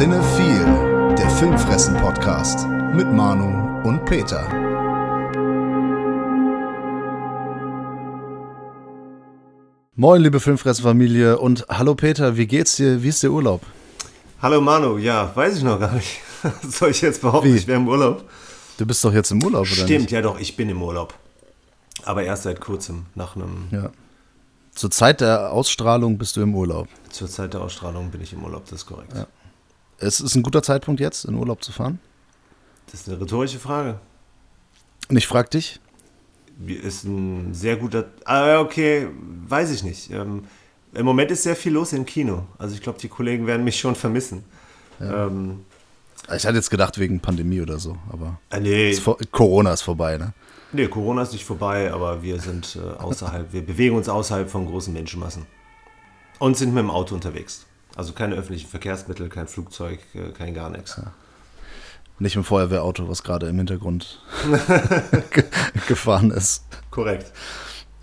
Cinephile, der Filmfressen-Podcast mit Manu und Peter. Moin, liebe Filmfressen-Familie und hallo Peter, wie geht's dir? Wie ist der Urlaub? Hallo Manu, ja, weiß ich noch gar nicht. Soll ich jetzt behaupten, Wie? ich wäre im Urlaub? Du bist doch jetzt im Urlaub, oder Stimmt, ja doch, ich bin im Urlaub. Aber erst seit kurzem, nach einem, Ja. Zur Zeit der Ausstrahlung bist du im Urlaub. zur Zeit der Ausstrahlung bin ich im Urlaub, das ist korrekt. Es ist ein guter Zeitpunkt jetzt, in Urlaub zu fahren. Das ist eine rhetorische Frage. Und ich frag dich, Ist ein sehr guter, ah, okay, weiß ich nicht. Ähm, Im Moment ist sehr viel los im Kino. Also ich glaube, die Kollegen werden mich schon vermissen. Ähm, ich hatte jetzt gedacht wegen Pandemie oder so, aber äh, nee, ist Corona ist vorbei, ne? nee, Corona ist nicht vorbei, aber wir sind äh, außerhalb, wir bewegen uns außerhalb von großen Menschenmassen. Und sind mit dem Auto unterwegs. Also keine öffentlichen Verkehrsmittel, kein Flugzeug, äh, kein gar nichts. Nicht im Feuerwehrauto, was gerade im Hintergrund ge- gefahren ist. Korrekt.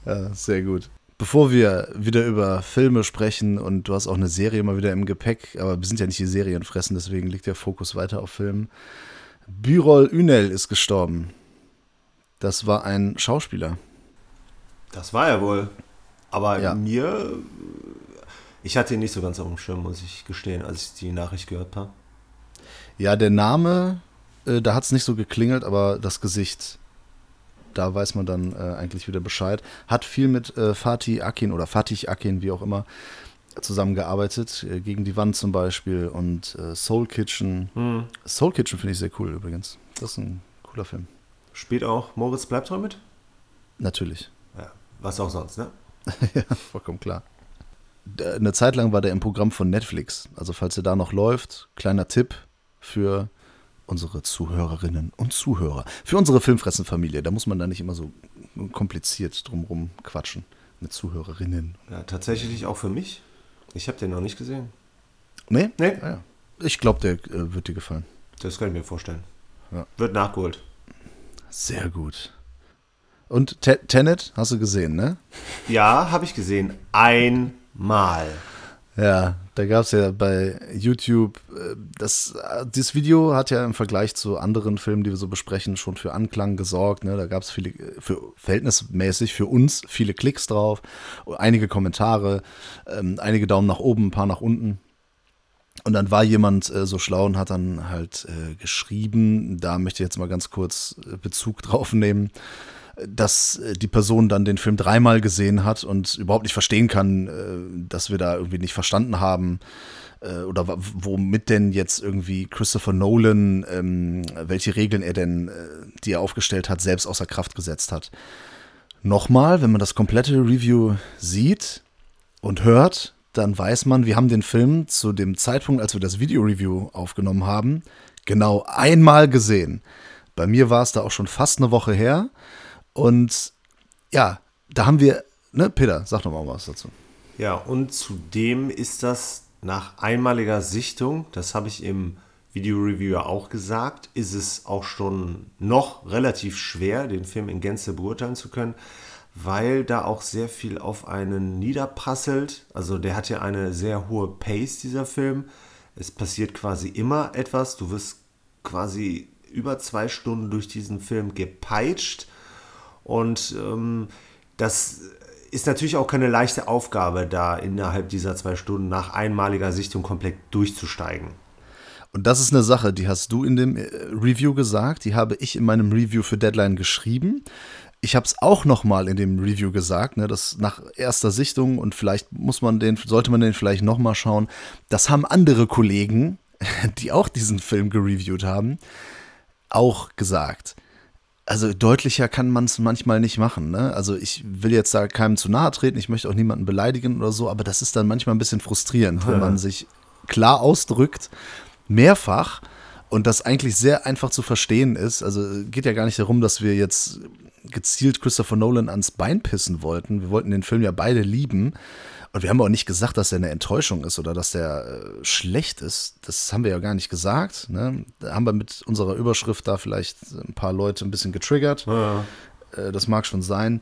Ja, sehr gut. Bevor wir wieder über Filme sprechen und du hast auch eine Serie mal wieder im Gepäck, aber wir sind ja nicht die Serienfressen, deswegen liegt der Fokus weiter auf Filmen. Byrol Ünel ist gestorben. Das war ein Schauspieler. Das war er wohl. Aber Ja. mir, ich hatte ihn nicht so ganz auf dem Schirm, muss ich gestehen, als ich die Nachricht gehört habe. Ja, der Name, äh, da hat es nicht so geklingelt, aber das Gesicht, da weiß man dann äh, eigentlich wieder Bescheid. Hat viel mit äh, Fatih Akin oder Fatih Akin, wie auch immer, zusammengearbeitet. Äh, gegen die Wand zum Beispiel und äh, Soul Kitchen. Hm. Soul Kitchen finde ich sehr cool übrigens. Das ist ein cooler Film. Spielt auch Moritz Bleibtreu mit? Natürlich. Ja, was auch sonst, ne? ja, vollkommen klar. Eine Zeit lang war der im Programm von Netflix. Also falls er da noch läuft, kleiner Tipp für unsere Zuhörerinnen und Zuhörer. Für unsere Filmfressenfamilie. Da muss man da nicht immer so kompliziert drumrum quatschen mit Zuhörerinnen. Ja, tatsächlich auch für mich. Ich habe den noch nicht gesehen. Nee? Nee. Ah, ja. Ich glaube, der äh, wird dir gefallen. Das kann ich mir vorstellen. Ja. Wird nachgeholt. Sehr gut. Und Te Tenet hast du gesehen, ne? Ja, habe ich gesehen. Einmal. Ja, da gab es ja bei YouTube, äh, das, dieses Video hat ja im Vergleich zu anderen Filmen, die wir so besprechen, schon für Anklang gesorgt. Ne? Da gab es viele, äh, für verhältnismäßig für uns viele Klicks drauf, einige Kommentare, ähm, einige Daumen nach oben, ein paar nach unten. Und dann war jemand äh, so schlau und hat dann halt äh, geschrieben, da möchte ich jetzt mal ganz kurz äh, Bezug drauf nehmen, dass äh, die Person dann den Film dreimal gesehen hat und überhaupt nicht verstehen kann, äh, dass wir da irgendwie nicht verstanden haben äh, oder womit denn jetzt irgendwie Christopher Nolan, ähm, welche Regeln er denn, die er aufgestellt hat, selbst außer Kraft gesetzt hat. Nochmal, wenn man das komplette Review sieht und hört, dann weiß man, wir haben den Film zu dem Zeitpunkt, als wir das Video-Review aufgenommen haben, genau einmal gesehen. Bei mir war es da auch schon fast eine Woche her. Und ja, da haben wir, ne, Peter, sag doch mal was dazu. Ja, und zudem ist das nach einmaliger Sichtung, das habe ich im Video-Review ja auch gesagt, ist es auch schon noch relativ schwer, den Film in Gänze beurteilen zu können, weil da auch sehr viel auf einen niederprasselt. Also der hat ja eine sehr hohe Pace, dieser Film. Es passiert quasi immer etwas. Du wirst quasi über zwei Stunden durch diesen Film gepeitscht. Und ähm, das ist natürlich auch keine leichte Aufgabe, da innerhalb dieser zwei Stunden nach einmaliger Sichtung komplett durchzusteigen. Und das ist eine Sache, die hast du in dem äh, Review gesagt, die habe ich in meinem Review für Deadline geschrieben. Ich habe es auch noch mal in dem Review gesagt, ne, dass nach erster Sichtung und vielleicht muss man den, sollte man den vielleicht noch mal schauen. Das haben andere Kollegen, die auch diesen Film gereviewt haben, auch gesagt. Also deutlicher kann man es manchmal nicht machen. Ne? Also ich will jetzt da keinem zu nahe treten, ich möchte auch niemanden beleidigen oder so, aber das ist dann manchmal ein bisschen frustrierend, wenn man sich klar ausdrückt, mehrfach und das eigentlich sehr einfach zu verstehen ist. Also geht ja gar nicht darum, dass wir jetzt gezielt Christopher Nolan ans Bein pissen wollten. Wir wollten den Film ja beide lieben. Und wir haben auch nicht gesagt, dass er eine Enttäuschung ist oder dass der äh, schlecht ist. Das haben wir ja gar nicht gesagt. Ne? Da haben wir mit unserer Überschrift da vielleicht ein paar Leute ein bisschen getriggert. Ja. Äh, das mag schon sein.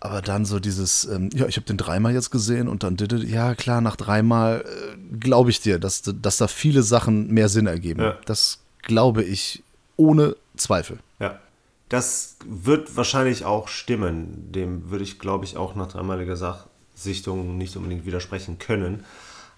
Aber dann so dieses, ähm, ja, ich habe den dreimal jetzt gesehen und dann, ja klar, nach dreimal äh, glaube ich dir, dass, dass da viele Sachen mehr Sinn ergeben. Ja. Das glaube ich ohne Zweifel. Ja. Das wird wahrscheinlich auch stimmen. Dem würde ich, glaube ich, auch nach dreimaliger Sachsichtung nicht unbedingt widersprechen können.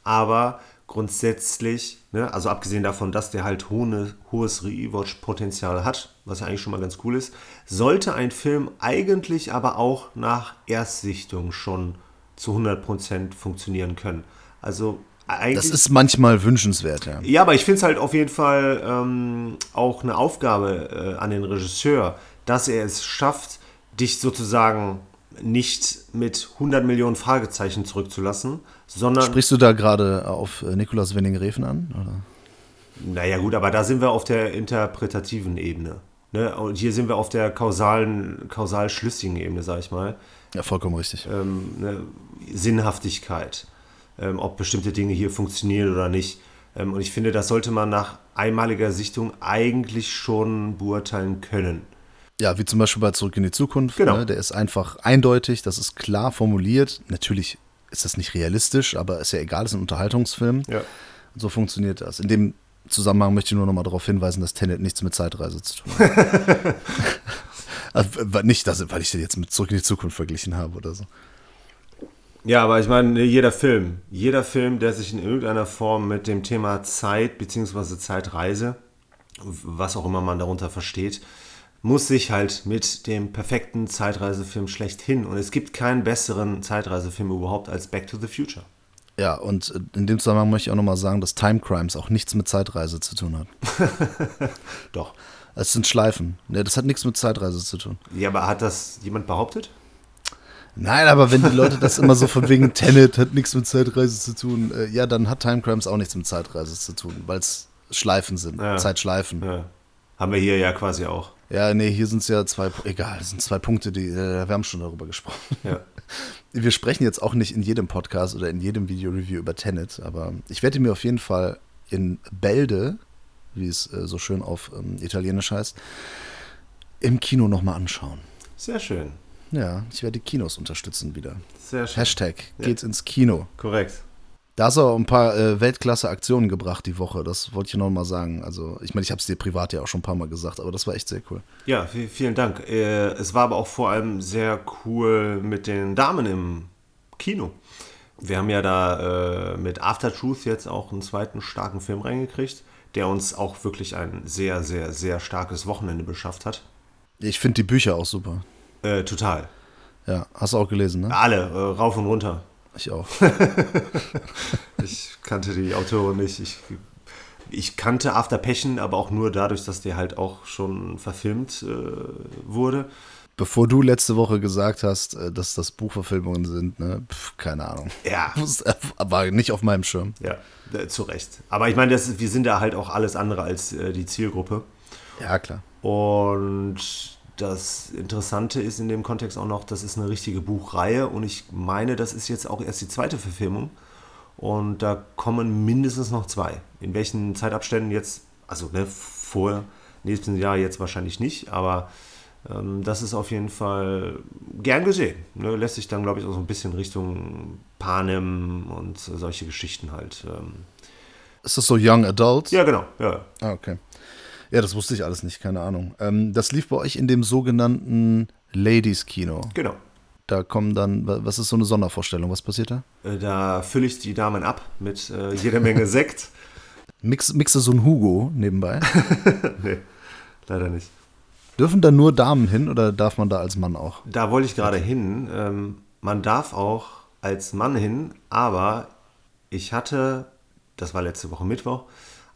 Aber grundsätzlich, ne, also abgesehen davon, dass der halt hohe, hohes Rewatch-Potenzial hat, was ja eigentlich schon mal ganz cool ist, sollte ein Film eigentlich aber auch nach Erstsichtung schon zu 100% funktionieren können. Also eigentlich. Das ist manchmal wünschenswert, ja. Ja, aber ich finde es halt auf jeden Fall ähm, auch eine Aufgabe äh, an den Regisseur, dass er es schafft, dich sozusagen nicht mit 100 Millionen Fragezeichen zurückzulassen, sondern. Sprichst du da gerade auf äh, Nikolaus Winning-Refen an? Oder? Naja, gut, aber da sind wir auf der interpretativen Ebene. Ne? Und hier sind wir auf der kausalen, kausal schlüssigen Ebene, sag ich mal. Ja, vollkommen richtig. Ähm, ne? Sinnhaftigkeit ähm, ob bestimmte Dinge hier funktionieren oder nicht. Ähm, und ich finde, das sollte man nach einmaliger Sichtung eigentlich schon beurteilen können. Ja, wie zum Beispiel bei Zurück in die Zukunft. Genau. Ne? Der ist einfach eindeutig, das ist klar formuliert. Natürlich ist das nicht realistisch, aber ist ja egal, es ist ein Unterhaltungsfilm. Ja. So funktioniert das. In dem Zusammenhang möchte ich nur noch mal darauf hinweisen, dass Tenet nichts mit Zeitreise zu tun hat. also, nicht, dass, weil ich den jetzt mit Zurück in die Zukunft verglichen habe oder so. Ja, aber ich meine, jeder Film, jeder Film, der sich in irgendeiner Form mit dem Thema Zeit bzw. Zeitreise, was auch immer man darunter versteht, muss sich halt mit dem perfekten Zeitreisefilm schlechthin. Und es gibt keinen besseren Zeitreisefilm überhaupt als Back to the Future. Ja, und in dem Zusammenhang möchte ich auch nochmal sagen, dass Time Crimes auch nichts mit Zeitreise zu tun hat. Doch. Es sind Schleifen. Das hat nichts mit Zeitreise zu tun. Ja, aber hat das jemand behauptet? Nein, aber wenn die Leute das immer so von wegen Tenet hat nichts mit Zeitreise zu tun, äh, ja, dann hat Time Crimes auch nichts mit Zeitreise zu tun, weil es Schleifen sind, Ja. Zeitschleifen. Ja. Ja. Haben wir hier ja quasi auch. nee, hier sind es ja zwei, egal, es sind zwei Punkte, die, äh, wir haben schon darüber gesprochen. Ja. Wir sprechen jetzt auch nicht in jedem Podcast oder in jedem Video-Review über Tenet, aber ich werde mir auf jeden Fall in Bälde, wie es äh, so schön auf ähm, Italienisch heißt, im Kino nochmal anschauen. Sehr schön. Ja, ich werde die Kinos unterstützen wieder. Sehr schön. Hashtag Ja. geht's ins Kino. Korrekt. Da hast du auch ein paar äh, Weltklasse-Aktionen gebracht die Woche. Das wollte ich noch mal sagen. Also, ich meine, ich habe es dir privat ja auch schon ein paar Mal gesagt, aber das war echt sehr cool. Ja, vi- vielen Dank. Äh, Es war aber auch vor allem sehr cool mit den Damen im Kino. Wir haben ja da äh, mit After Truth jetzt auch einen zweiten starken Film reingekriegt, der uns auch wirklich ein sehr, sehr, sehr starkes Wochenende beschafft hat. Ich finde die Bücher auch super. Äh, total. Ja, hast du auch gelesen, ne? Alle, äh, rauf und runter. Ich auch. Ich kannte die Autorin nicht. Ich, ich kannte After Passion, aber auch nur dadurch, dass der halt auch schon verfilmt äh, wurde. Bevor du letzte Woche gesagt hast, äh, dass das Buchverfilmungen sind, ne? Pff, keine Ahnung. Ja, War nicht auf meinem Schirm. Ja, zu Recht. Aber ich meine, das, wir sind da halt auch alles andere als äh, die Zielgruppe. Ja, klar. Und das Interessante ist in dem Kontext auch noch, das ist eine richtige Buchreihe und ich meine, das ist jetzt auch erst die zweite Verfilmung. Und da kommen mindestens noch zwei. In welchen Zeitabständen jetzt, also ne, vor nächsten Jahr jetzt wahrscheinlich nicht, aber ähm, das ist auf jeden Fall gern gesehen. Ne? Lässt sich dann, glaube ich, auch so ein bisschen Richtung Panem und solche Geschichten halt. Ähm. Ist das so Young Adult? Ja, genau. Ja. Ah, okay. Ja, das wusste ich alles nicht, keine Ahnung. Ähm, das lief bei euch in dem sogenannten Ladies Kino. Genau. Da kommen dann, wa- was ist so eine Sondervorstellung? Was passiert da? Äh, Da fülle ich die Damen ab mit äh, jeder Menge Sekt. Mix, mixe so ein Hugo nebenbei. nee, leider nicht. Dürfen da nur Damen hin oder darf man da als Mann auch? Da wollte ich gerade hin. Ähm, man darf auch als Mann hin, aber ich hatte, das war letzte Woche Mittwoch,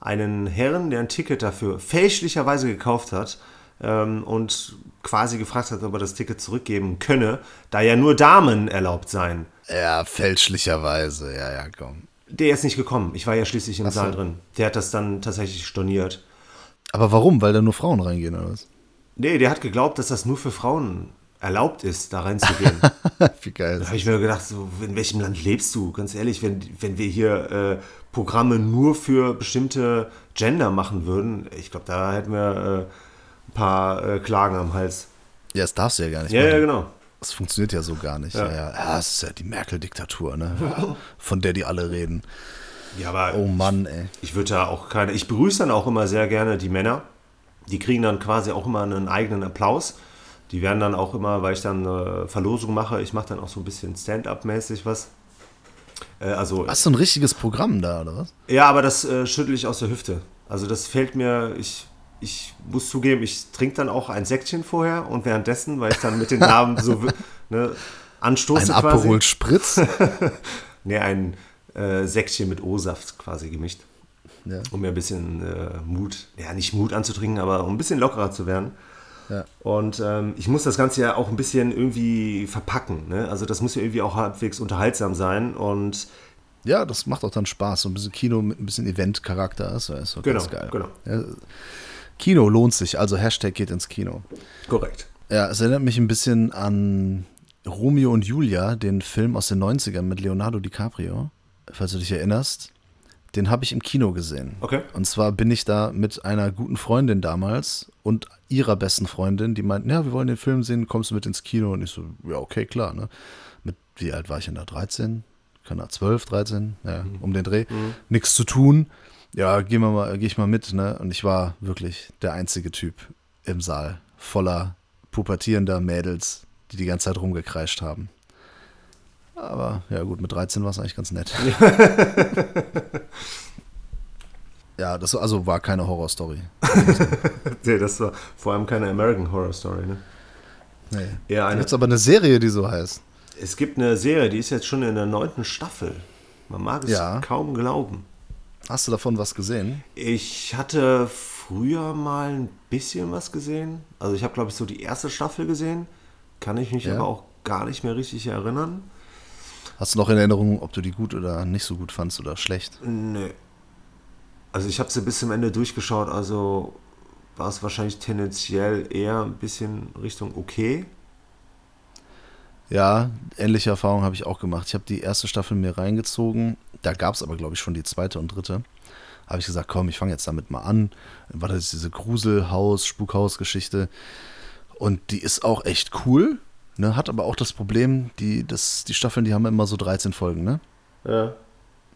einen Herrn, der ein Ticket dafür fälschlicherweise gekauft hat ähm, und quasi gefragt hat, ob er das Ticket zurückgeben könne, da ja nur Damen erlaubt seien. Ja, fälschlicherweise. Ja, ja, komm. Der ist nicht gekommen. Ich war ja schließlich im Ach so. Saal drin. Der hat das dann tatsächlich storniert. Aber warum? Weil da nur Frauen reingehen oder was? Nee, der hat geglaubt, dass das nur für Frauen erlaubt ist, da reinzugehen. Wie geil. Da habe ich mir gedacht, so, in welchem Land lebst du? Ganz ehrlich, wenn, wenn wir hier äh, Programme nur für bestimmte Gender machen würden, ich glaube, da hätten wir äh, ein paar äh, Klagen am Hals. Ja, das darfst du ja gar nicht Ja, machen. ja, genau. Das funktioniert ja so gar nicht. Ja, ja, ja das ist ja die Merkel-Diktatur, ne? Von der die alle reden. Ja, aber. Oh Mann, ey. Ich würde da auch keine. Ich begrüße dann auch immer sehr gerne die Männer. Die kriegen dann quasi auch immer einen eigenen Applaus. Die werden dann auch immer, weil ich dann eine Verlosung mache, ich mache dann auch so ein bisschen Stand-up-mäßig was. Äh, also, Hast du ein richtiges Programm da, oder was? Ja, aber das äh, schüttel ich aus der Hüfte. Also das fällt mir, ich, ich muss zugeben, ich trinke dann auch ein Säckchen vorher und währenddessen, weil ich dann mit den Namen so ne, anstoße ein. Aperol Spritz? nee, ein äh, Säckchen mit O-Saft quasi gemischt. Ja. Um mir ein bisschen äh, Mut, ja nicht Mut anzutrinken, aber um ein bisschen lockerer zu werden. Ja. Und ähm, ich muss das Ganze ja auch ein bisschen irgendwie verpacken. Ne? Also das muss ja irgendwie auch halbwegs unterhaltsam sein. Und ja, das macht auch dann Spaß. So ein bisschen Kino mit ein bisschen Event-Charakter ist, ist genau, ganz geil. Genau. Ja, Kino lohnt sich, also Hashtag geht ins Kino. Korrekt. Ja, es erinnert mich ein bisschen an Romeo und Julia, den Film aus den 90ern mit Leonardo DiCaprio, falls du dich erinnerst. Den habe ich im Kino gesehen. Okay. Und zwar bin ich da mit einer guten Freundin damals und ihrer besten Freundin, die meinten, ja, wir wollen den Film sehen, kommst du mit ins Kino? Und ich so, ja, okay, klar. Ne? Mit, wie alt war ich denn da? 13? Kann da 12, 13? Ja, mhm. um den Dreh. Mhm. Nichts zu tun. Ja, geh mal, geh ich mal mit. Ne? Und ich war wirklich der einzige Typ im Saal, voller pubertierender Mädels, die die ganze Zeit rumgekreischt haben. Aber ja gut, mit 13 war es eigentlich ganz nett. ja, das also war keine Horrorstory. nee, das war vor allem keine American Horror Story, ne? Nee. Eher eine, Jetzt aber eine Serie, die so heißt. Es gibt eine Serie, die ist jetzt schon in der neunten Staffel. Man mag es ja. kaum glauben. Hast du davon was gesehen? Ich hatte früher mal ein bisschen was gesehen. Also ich habe, glaube ich, so die erste Staffel gesehen. Kann ich mich ja. aber auch gar nicht mehr richtig erinnern. Hast du noch in Erinnerung, ob du die gut oder nicht so gut fandst oder schlecht? Nee. Also ich habe sie bis zum Ende durchgeschaut, also war es wahrscheinlich tendenziell eher ein bisschen Richtung okay. Ja, ähnliche Erfahrungen habe ich auch gemacht. Ich habe die erste Staffel mir reingezogen. Da gab es aber, glaube ich, schon die zweite und dritte. Habe ich gesagt, komm, ich fange jetzt damit mal an. War das diese Gruselhaus, Spukhaus-Geschichte. Und die ist auch echt cool. Ne, hat aber auch das Problem, die, das, die Staffeln, die haben immer so 13 Folgen, ne? Ja.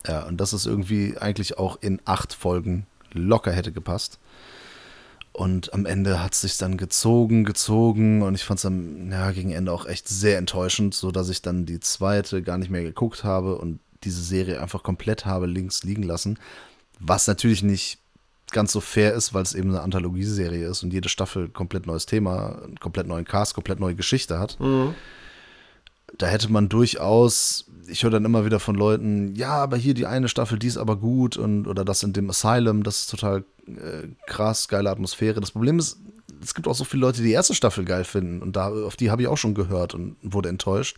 Ja, und das ist irgendwie eigentlich auch in acht Folgen locker hätte gepasst. Und am Ende hat es sich dann gezogen, gezogen und ich fand es am ja, gegen Ende auch echt sehr enttäuschend, sodass ich dann die zweite gar nicht mehr geguckt habe und diese Serie einfach komplett habe links liegen lassen. Was natürlich nicht ganz so fair ist, weil es eben eine Anthologieserie ist und jede Staffel komplett neues Thema, einen komplett neuen Cast, komplett neue Geschichte hat. Mhm. Da hätte man durchaus, ich höre dann immer wieder von Leuten, ja, aber hier die eine Staffel, die ist aber gut und oder das in dem Asylum, das ist total äh, krass, geile Atmosphäre. Das Problem ist, es gibt auch so viele Leute, die die erste Staffel geil finden und da, auf die habe ich auch schon gehört und wurde enttäuscht.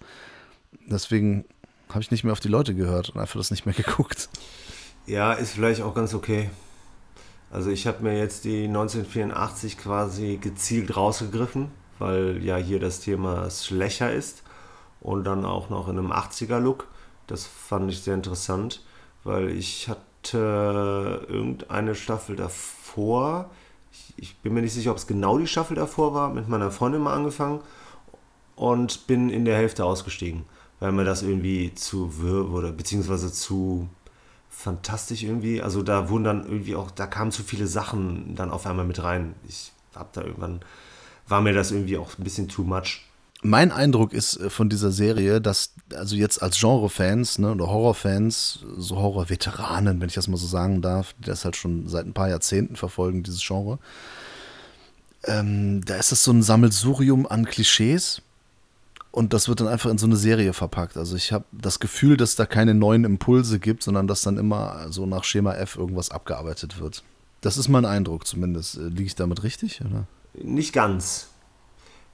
Deswegen habe ich nicht mehr auf die Leute gehört und einfach das nicht mehr geguckt. Ja, ist vielleicht auch ganz okay. Also ich habe mir jetzt die 1984 quasi gezielt rausgegriffen, weil ja hier das Thema Schlecher ist und dann auch noch in einem 80er-Look. Das fand ich sehr interessant, weil ich hatte irgendeine Staffel davor, ich, ich bin mir nicht sicher, ob es genau die Staffel davor war, mit meiner Freundin mal angefangen und bin in der Hälfte ausgestiegen, weil mir das irgendwie zu wirr wurde, beziehungsweise zu fantastisch irgendwie. Also da wurden dann irgendwie auch, da kamen zu viele Sachen dann auf einmal mit rein. Ich hab da irgendwann, war mir das irgendwie auch ein bisschen too much. Mein Eindruck ist äh, von dieser Serie, dass, also jetzt als Genre-Fans ne, oder Horror-Fans, so Horror-Veteranen, wenn ich das mal so sagen darf, die das halt schon seit ein paar Jahrzehnten verfolgen, dieses Genre, ähm, da ist das so ein Sammelsurium an Klischees und das wird dann einfach in so eine Serie verpackt. Also ich habe das Gefühl, dass da keine neuen Impulse gibt, sondern dass dann immer so nach Schema F irgendwas abgearbeitet wird. Das ist mein Eindruck zumindest. Äh, liege ich damit richtig? Oder? Nicht ganz.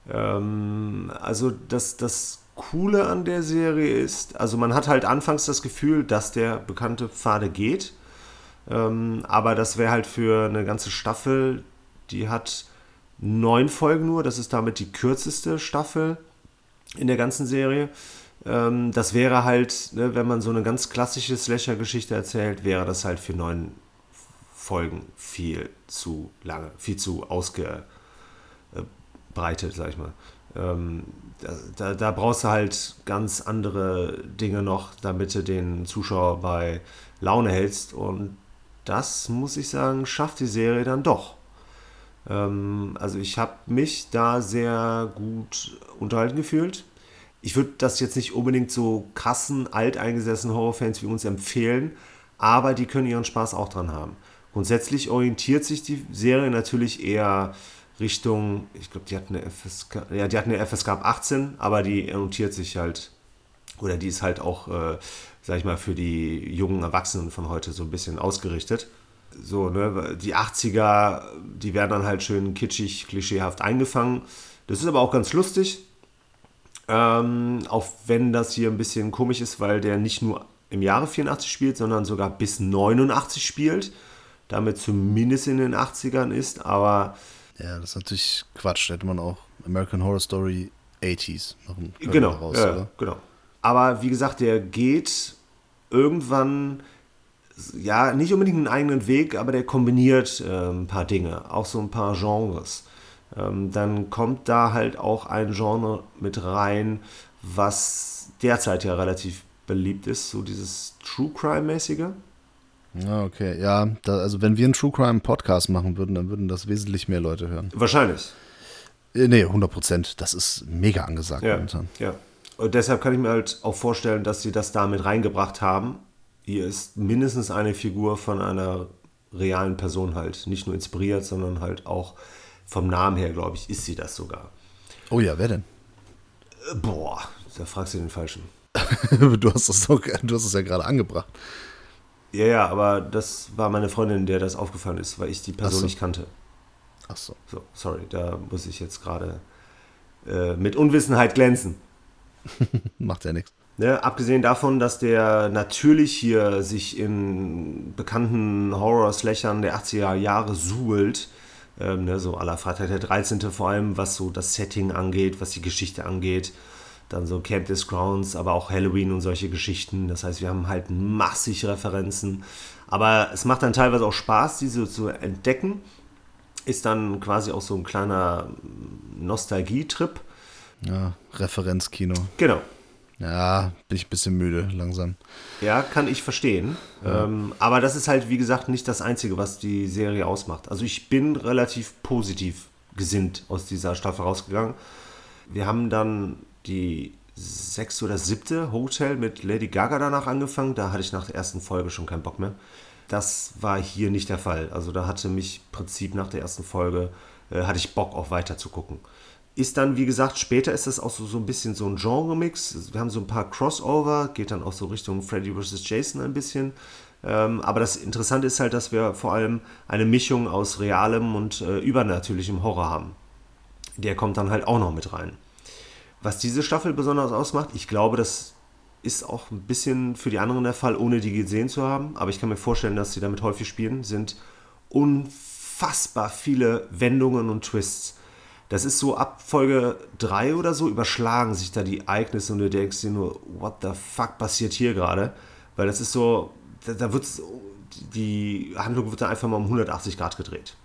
Ähm, also das, das Coole an der Serie ist, also man hat halt anfangs das Gefühl, dass der bekannte Pfade geht. Ähm, aber das wäre halt für eine ganze Staffel, die hat neun Folgen nur, das ist damit die kürzeste Staffel in der ganzen Serie. Ähm, das wäre halt, ne, wenn man so eine ganz klassische Slasher-Geschichte erzählt, wäre das halt für neun Folgen viel zu lange, viel zu ausgebreitet, sag ich mal. Ähm, da, da, da, brauchst du halt ganz andere Dinge noch, damit du den Zuschauer bei Laune hältst. Und das, muss ich sagen, schafft die Serie dann doch. Ähm, also ich habe mich da sehr gut unterhalten gefühlt. Ich würde das jetzt nicht unbedingt so krassen, alteingesessenen Horrorfans wie uns empfehlen, aber die können ihren Spaß auch dran haben. Grundsätzlich orientiert sich die Serie natürlich eher Richtung, ich glaube, die hat eine FSK, ja, die hat eine FSK ab 18, aber die orientiert sich halt, oder die ist halt auch, äh, sag ich mal, für die jungen Erwachsenen von heute so ein bisschen ausgerichtet. So, ne, die 80er, die werden dann halt schön kitschig, klischeehaft eingefangen. Das ist aber auch ganz lustig. Ähm, auch wenn das hier ein bisschen komisch ist, weil der nicht nur im Jahre 84 spielt, sondern sogar bis 89 spielt. Damit zumindest in den 80ern ist, aber. Ja, das ist natürlich Quatsch. Da hätte man auch American Horror Story 80s noch ein genau, raus, ja, oder? genau. Aber wie gesagt, der geht irgendwann ja, nicht unbedingt einen eigenen Weg, aber der kombiniert äh, ein paar Dinge, auch so ein paar Genres. Ähm, dann kommt da halt auch ein Genre mit rein, was derzeit ja relativ beliebt ist, so dieses True Crime-mäßige. Ja, okay. Ja, da, also wenn wir einen True Crime Podcast machen würden, dann würden das wesentlich mehr Leute hören. Wahrscheinlich. Äh, nee, 100 Prozent. Das ist mega angesagt ja, momentan. Ja. Und deshalb kann ich mir halt auch vorstellen, dass sie das damit reingebracht haben. Hier ist mindestens eine Figur von einer realen Person halt. Nicht nur inspiriert, sondern halt auch vom Namen her, glaube ich, ist sie das sogar. Oh ja, wer denn? Äh, boah, da fragst du den Falschen. du hast es doch, du hast es ja gerade angebracht. Ja, ja, aber das war meine Freundin, der das aufgefallen ist, weil ich die Person so. nicht kannte. Ach so. So, sorry, da muss ich jetzt gerade äh, mit Unwissenheit glänzen. Macht ja nichts. Ne, abgesehen davon, dass der natürlich hier sich in bekannten Horror-Slashern der 80er Jahre suhlt, ähm, ne, so aller Freitag der 13. vor allem, was so das Setting angeht, was die Geschichte angeht, dann so Camp des Grounds, aber auch Halloween und solche Geschichten. Das heißt, wir haben halt massig Referenzen. Aber es macht dann teilweise auch Spaß, diese zu entdecken. Ist dann quasi auch so ein kleiner Nostalgietrip. Ja, Referenzkino. Genau. Ja, bin ich ein bisschen müde langsam. Ja, kann ich verstehen. Ja. Ähm, aber das ist halt, wie gesagt, nicht das Einzige, was die Serie ausmacht. Also ich bin relativ positiv gesinnt aus dieser Staffel rausgegangen. Wir haben dann die sechste oder siebte Hotel mit Lady Gaga danach angefangen. Da hatte ich nach der ersten Folge schon keinen Bock mehr. Das war hier nicht der Fall. Also da hatte mich im Prinzip nach der ersten Folge, äh, hatte ich Bock auch weiter zu gucken. Ist dann, wie gesagt, später ist das auch so, so ein bisschen so ein Genre-Mix. Wir haben so ein paar Crossover, geht dann auch so Richtung Freddy vs. Jason ein bisschen. Ähm, aber das Interessante ist halt, dass wir vor allem eine Mischung aus realem und äh, übernatürlichem Horror haben. Der kommt dann halt auch noch mit rein. Was diese Staffel besonders ausmacht, ich glaube, das ist auch ein bisschen für die anderen der Fall, ohne die gesehen zu haben. Aber ich kann mir vorstellen, dass sie damit häufig spielen, sind unfassbar viele Wendungen und Twists. Das ist so ab Folge 3 oder so, überschlagen sich da die Ereignisse und du denkst dir nur, what the fuck passiert hier gerade? Weil das ist so, da, da wird die Handlung wird dann einfach mal um 180 Grad gedreht.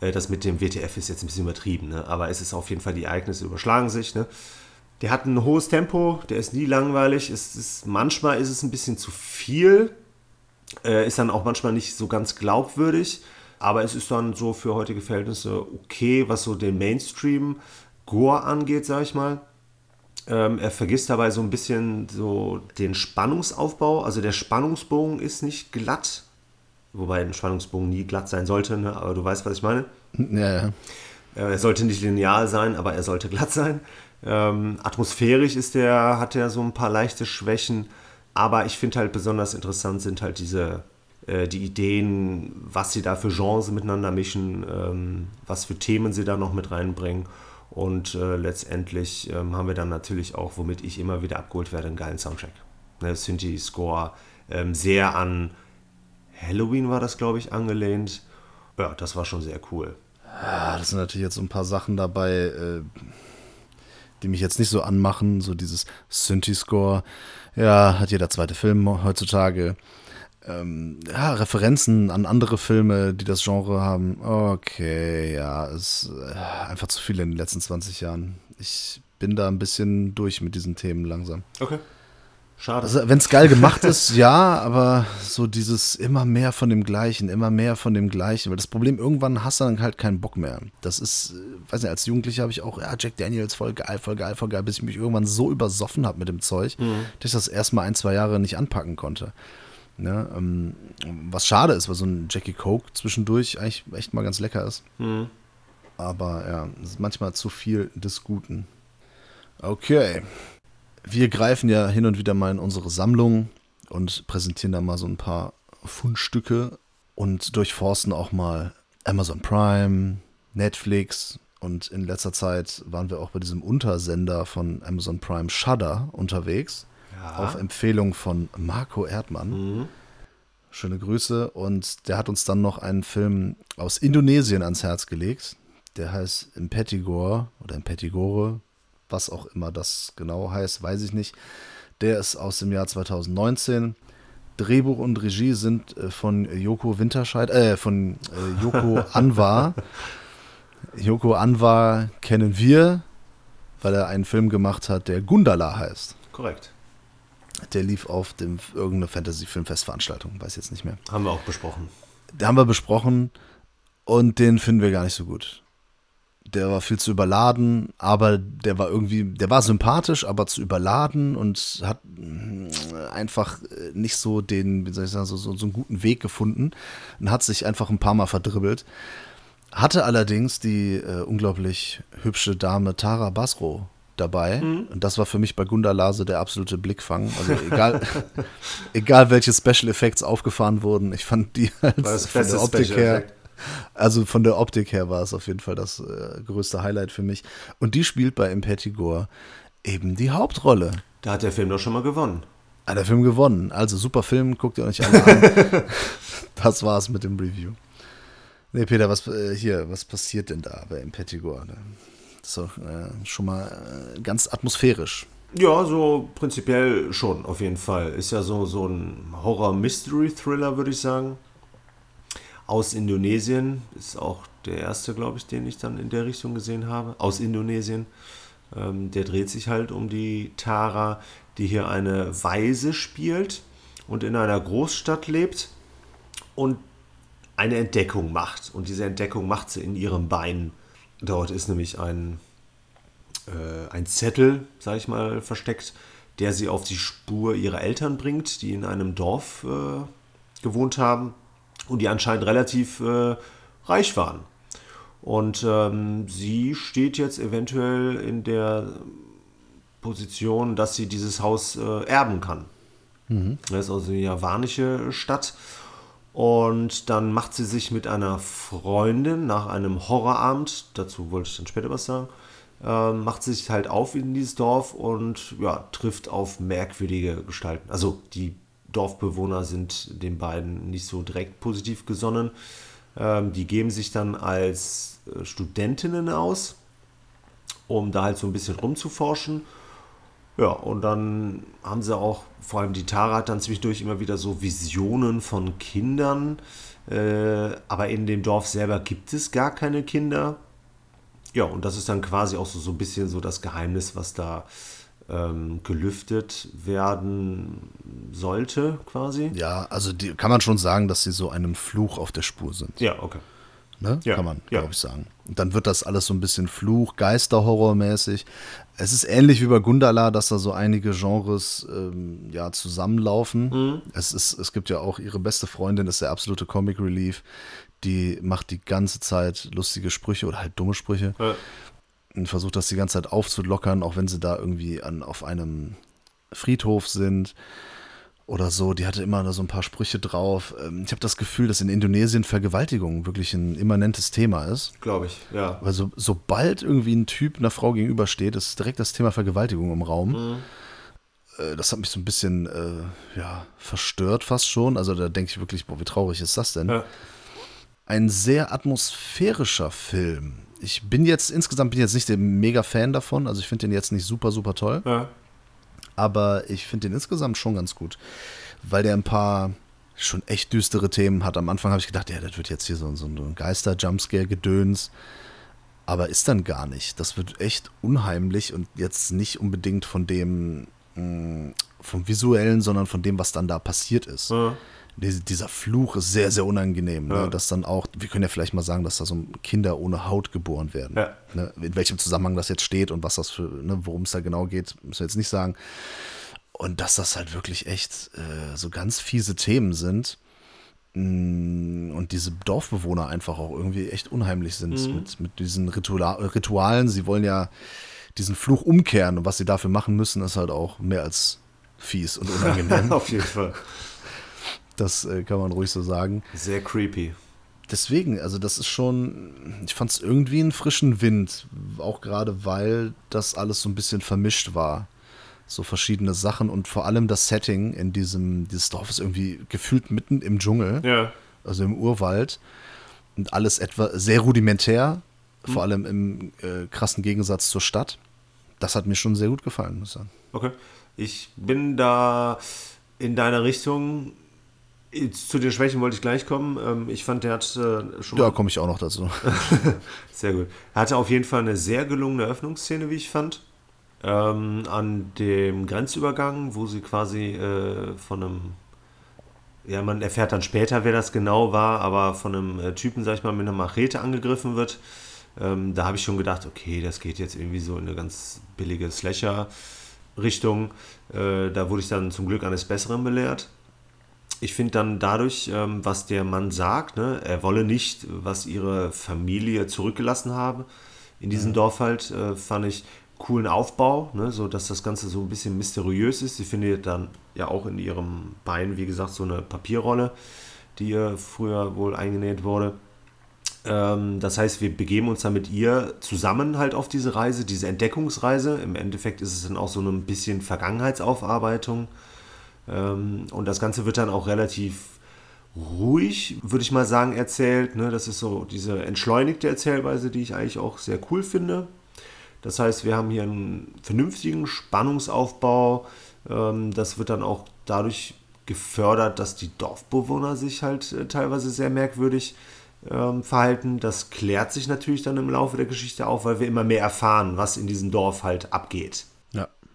Äh, das mit dem WTF ist jetzt ein bisschen übertrieben, ne? aber es ist auf jeden Fall, die Ereignisse überschlagen sich. Ne? Der hat ein hohes Tempo, der ist nie langweilig. Es ist, manchmal ist es ein bisschen zu viel, äh, ist dann auch manchmal nicht so ganz glaubwürdig, aber es ist dann so für heutige Verhältnisse okay, was so den Mainstream Gore angeht, sag ich mal. Ähm, er vergisst dabei so ein bisschen so den Spannungsaufbau. Also der Spannungsbogen ist nicht glatt, Wobei ein Spannungsbogen nie glatt sein sollte, ne? aber du weißt, was ich meine. Ja, ja. Er sollte nicht lineal sein, aber er sollte glatt sein. Ähm, atmosphärisch ist der, hat er so ein paar leichte Schwächen, aber ich finde halt besonders interessant sind halt diese äh, die Ideen, was sie da für Genres miteinander mischen, ähm, was für Themen sie da noch mit reinbringen. Und äh, letztendlich ähm, haben wir dann natürlich auch, womit ich immer wieder abgeholt werde, einen geilen Soundtrack. Ne, Synthi-Score, ähm, sehr an Halloween war das, glaube ich, angelehnt. Ja, das war schon sehr cool. Ja, das sind natürlich jetzt so ein paar Sachen dabei, äh, die mich jetzt nicht so anmachen. So dieses Synthi-Score. Ja, hat jeder zweite Film heutzutage. Ähm, ja, Referenzen an andere Filme, die das Genre haben. Okay, ja, ist äh, einfach zu viel in den letzten 20 Jahren. Ich bin da ein bisschen durch mit diesen Themen langsam. Okay. Schade. Also, wenn es geil gemacht ist, ja, aber so dieses immer mehr von dem Gleichen, immer mehr von dem Gleichen. Weil das Problem, irgendwann hast du dann halt keinen Bock mehr. Das ist, äh, weiß nicht, als Jugendlicher habe ich auch, ja, Jack Daniels, voll geil, voll geil, voll geil, bis ich mich irgendwann so übersoffen habe mit dem Zeug, mhm. dass ich das erstmal ein, zwei Jahre nicht anpacken konnte. Ne, ähm, was schade ist, weil so ein Jackie Coke zwischendurch eigentlich echt mal ganz lecker ist. Mhm. Aber ja, es ist manchmal zu viel des Guten. Okay. Wir greifen ja hin und wieder mal in unsere Sammlung und präsentieren da mal so ein paar Fundstücke und durchforsten auch mal Amazon Prime, Netflix und in letzter Zeit waren wir auch bei diesem Untersender von Amazon Prime Shudder unterwegs. Ja. Auf Empfehlung von Marco Erdmann. Mhm. Schöne Grüße. Und der hat uns dann noch einen Film aus Indonesien ans Herz gelegt. Der heißt Impetigore oder Impetigore, was auch immer das genau heißt, weiß ich nicht. Der ist aus dem Jahr 2019. Drehbuch und Regie sind äh, von Joko Winterscheid, äh, von äh, Joko Anwar. Joko Anwar kennen wir, weil er einen Film gemacht hat, der Gundala heißt. Korrekt. Der lief auf dem irgendeine Fantasy-Filmfestveranstaltung, weiß jetzt nicht mehr. Haben wir auch besprochen. Den haben wir besprochen und den finden wir gar nicht so gut der war viel zu überladen, aber der war irgendwie, der war sympathisch, aber zu überladen und hat äh, einfach äh, nicht so den, wie soll ich sagen, so, so, so einen guten Weg gefunden und hat sich einfach ein paar Mal verdribbelt. Hatte allerdings die äh, unglaublich hübsche Dame Tara Basro dabei. Mhm. Und das war für mich bei Gunda Lase der absolute Blickfang. Also egal, egal welche Special Effects aufgefahren wurden, ich fand die als von der Optik her. Also von der Optik her war es auf jeden Fall das äh, größte Highlight für mich. Und die spielt bei Impetigore eben die Hauptrolle. Da hat der Film doch schon mal gewonnen. Hat der Film gewonnen. Also super Film, guckt ihr euch alle an. das war's mit dem Review. Nee, Peter, was äh, hier, was passiert denn da bei Impetigore? Das ist doch äh, schon mal äh, ganz atmosphärisch. Ja, so prinzipiell schon, auf jeden Fall. Ist ja so, so ein Horror-Mystery-Thriller, würde ich sagen aus Indonesien. Ist auch der erste, glaube ich, den ich dann in der Richtung gesehen habe. Aus Indonesien. Ähm, der dreht sich halt um die Tara, die hier eine Weise spielt und in einer Großstadt lebt und eine Entdeckung macht. Und diese Entdeckung macht sie in ihrem Bein. Dort ist nämlich ein, äh, ein Zettel, sage ich mal, versteckt, der sie auf die Spur ihrer Eltern bringt, die in einem Dorf äh, gewohnt haben und die anscheinend relativ äh, reich waren. Und ähm, sie steht jetzt eventuell in der Position, dass sie dieses Haus äh, erben kann. Mhm. Das ist also eine javanische Stadt. Und dann macht sie sich mit einer Freundin nach einem Horrorabend, dazu wollte ich dann später was sagen, äh, macht sich halt auf in dieses Dorf und ja, trifft auf merkwürdige Gestalten. Also die Dorfbewohner sind den beiden nicht so direkt positiv gesonnen. Ähm, die geben sich dann als äh, Studentinnen aus, um da halt so ein bisschen rumzuforschen. Ja, und dann haben sie auch, vor allem die Tara hat dann zwischendurch immer wieder so Visionen von Kindern. Äh, aber in dem Dorf selber gibt es gar keine Kinder. Ja, und das ist dann quasi auch so, so ein bisschen so das Geheimnis, was da ähm, gelüftet werden sollte, quasi. Ja, also die, kann man schon sagen, dass sie so einem Fluch auf der Spur sind. Ja, okay. Ne? Ja, kann man, ja. glaube ich, sagen. Und dann wird das alles so ein bisschen Fluch, Geisterhorror-mäßig. Es ist ähnlich wie bei Gundala, dass da so einige Genres ähm, ja, zusammenlaufen. Mhm. Es, ist, es gibt ja auch ihre beste Freundin, ist der absolute Comic Relief. Die macht die ganze Zeit lustige Sprüche oder halt dumme Sprüche. Ja und versucht das die ganze Zeit aufzulockern, auch wenn sie da irgendwie an, auf einem Friedhof sind oder so. Die hatte immer so ein paar Sprüche drauf. Ähm, ich habe das Gefühl, dass in Indonesien Vergewaltigung wirklich ein immanentes Thema ist. Glaube ich, ja. Weil so, sobald irgendwie ein Typ einer Frau gegenübersteht, ist direkt das Thema Vergewaltigung im Raum. Mhm. Äh, das hat mich so ein bisschen äh, ja, verstört fast schon. Also da denke ich wirklich, boah, wie traurig ist das denn? Ja. Ein sehr atmosphärischer Film ich bin jetzt insgesamt bin jetzt nicht der mega Fan davon. Also ich finde den jetzt nicht super, super toll. Ja. Aber ich finde den insgesamt schon ganz gut. Weil der ein paar schon echt düstere Themen hat. Am Anfang habe ich gedacht, ja, das wird jetzt hier so, so ein Geister-Jumpscare-Gedöns. aber ist dann gar nicht. Das wird echt unheimlich und jetzt nicht unbedingt von dem, mh, vom Visuellen, sondern von dem, was dann da passiert ist. Ja. Dieser Fluch ist sehr, sehr unangenehm. Ne? Ja. Dass dann auch, wir können ja vielleicht mal sagen, dass da so Kinder ohne Haut geboren werden. Ja. Ne? In welchem Zusammenhang das jetzt steht und was das für, ne, worum es da genau geht, müssen wir jetzt nicht sagen. Und dass das halt wirklich echt äh, so ganz fiese Themen sind. Mm, Und diese Dorfbewohner einfach auch irgendwie echt unheimlich sind Mhm. mit, mit diesen Rituala Ritualen. Sie wollen ja diesen Fluch umkehren und was sie dafür machen müssen, ist halt auch mehr als fies und unangenehm. Auf jeden Fall. Das äh, kann man ruhig so sagen. Sehr creepy. Deswegen, also das ist schon, ich fand es irgendwie einen frischen Wind, auch gerade weil das alles so ein bisschen vermischt war. So verschiedene Sachen und vor allem das Setting in diesem, dieses Dorf ist irgendwie gefühlt mitten im Dschungel, Ja. also im Urwald und alles etwa sehr rudimentär, vor allem im äh, krassen Gegensatz zur Stadt. Das hat mir schon sehr gut gefallen, muss ich sagen. Okay. Ich bin da in deiner Richtung. Zu den Schwächen wollte ich gleich kommen. Ähm, Ich fand, der hat äh, schon Da komme ich auch noch dazu. Sehr gut. Er hatte auf jeden Fall eine sehr gelungene Öffnungsszene, wie ich fand. Ähm, an dem Grenzübergang, wo sie quasi äh, von einem, ja, man erfährt dann später, wer das genau war, aber von einem äh, Typen, sag ich mal, mit einer Machete angegriffen wird. Ähm, da habe ich schon gedacht, okay, das geht jetzt irgendwie so in eine ganz billige Slasher-Richtung. Äh, da wurde ich dann zum Glück eines Besseren belehrt ich finde dann dadurch, ähm, was der Mann sagt, ne, er wolle nicht, was ihre Familie zurückgelassen habe, in diesem Dorf halt, äh, fand ich coolen Aufbau, ne, so dass das Ganze so ein bisschen mysteriös ist. Sie findet dann ja auch in ihrem Bein, wie gesagt, so eine Papierrolle, die ihr früher wohl eingenäht wurde. Ähm, das heißt, wir begeben uns dann mit ihr zusammen halt auf diese Reise, diese Entdeckungsreise. Im Endeffekt ist es dann auch so ein bisschen Vergangenheitsaufarbeitung. Ähm, und das Ganze wird dann auch relativ ruhig, würde ich mal sagen, erzählt. Ne? Das ist so diese entschleunigte Erzählweise, die ich eigentlich auch sehr cool finde. Das heißt, wir haben hier einen vernünftigen Spannungsaufbau. Ähm, das wird dann auch dadurch gefördert, dass die Dorfbewohner sich halt äh, teilweise sehr merkwürdig ähm, verhalten. Das klärt sich natürlich dann im Laufe der Geschichte auf, weil wir immer mehr erfahren, was in diesem Dorf halt abgeht.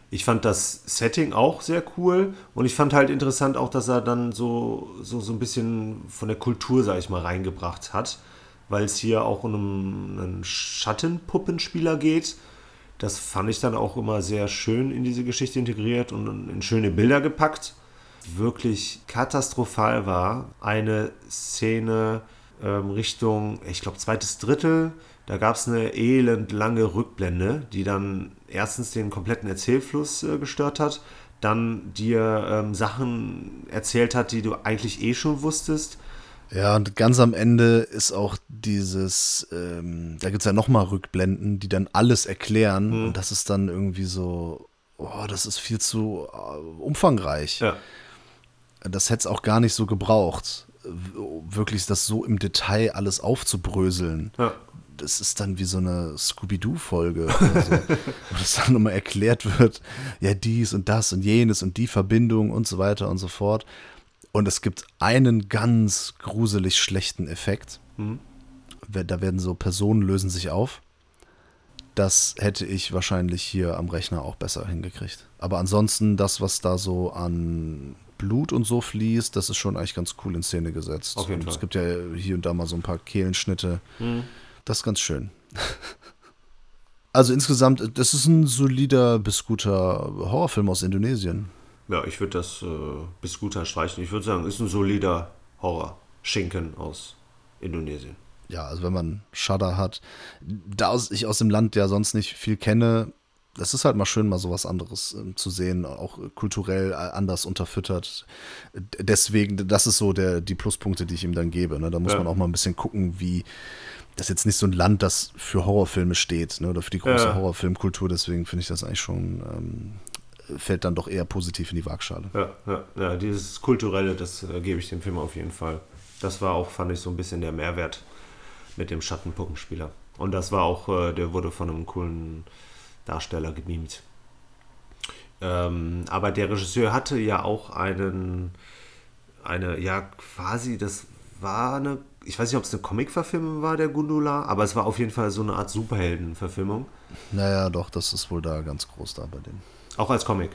Ich fand das Setting auch sehr cool und ich fand halt interessant auch, dass er dann so, so, so ein bisschen von der Kultur, sag ich mal, reingebracht hat, weil es hier auch um einen Schattenpuppenspieler geht. Das fand ich dann auch immer sehr schön in diese Geschichte integriert und in schöne Bilder gepackt. Wirklich katastrophal war eine Szene ähm, Richtung, ich glaube, zweites Drittel. Da gab es eine elend lange Rückblende, die dann erstens den kompletten Erzählfluss äh, gestört hat, dann dir ähm, Sachen erzählt hat, die du eigentlich eh schon wusstest. Ja, und ganz am Ende ist auch dieses, ähm, da gibt es ja nochmal Rückblenden, die dann alles erklären. Und das ist dann irgendwie so, oh, das ist viel zu äh, umfangreich. Ja. Das hätte es auch gar nicht so gebraucht, wirklich das so im Detail alles aufzubröseln. Ja. Das ist dann wie so eine Scooby-Doo-Folge, oder so, wo das dann nochmal erklärt wird, ja, dies und das und jenes und die Verbindung und so weiter und so fort. Und es gibt einen ganz gruselig schlechten Effekt. Wer- Da werden so Personen lösen sich auf. Das hätte ich wahrscheinlich hier am Rechner auch besser hingekriegt. Aber ansonsten, das, was da so an Blut und so fließt, das ist schon eigentlich ganz cool in Szene gesetzt. Auf jeden Fall. es gibt ja hier und da mal so ein paar Kehlenschnitte. Das ist ganz schön. Also insgesamt, das ist ein solider bis guter Horrorfilm aus Indonesien. Ja, ich würde das äh, bis guter streichen. Ich würde sagen, ist ein solider Horror-Schinken aus Indonesien. Ja, also wenn man Shudder hat, da ich aus dem Land ja sonst nicht viel kenne, das ist halt mal schön, mal sowas anderes ähm, zu sehen, auch äh, kulturell äh, anders unterfüttert. Deswegen, das ist so der, die Pluspunkte, die ich ihm dann gebe. Ne? Da muss Ja. man auch mal ein bisschen gucken, wie das ist jetzt nicht so ein Land, das für Horrorfilme steht, ne? oder für die große Ja. Horrorfilmkultur. Deswegen finde ich das eigentlich schon, ähm, fällt dann doch eher positiv in die Waagschale. Ja, ja, ja dieses Kulturelle, das äh, gebe ich dem Film auf jeden Fall. Das war auch, fand ich, so ein bisschen der Mehrwert mit dem Schattenpuppenspieler. Und das war auch, äh, der wurde von einem coolen Darsteller gemimt. Ähm, aber der Regisseur hatte ja auch einen, eine, ja, quasi, das war eine, ich weiß nicht, ob es eine Comic-Verfilmung war, der Gundula, aber es war auf jeden Fall so eine Art Superhelden-Verfilmung. Naja, doch, das ist wohl da ganz groß da bei denen. Auch als Comic.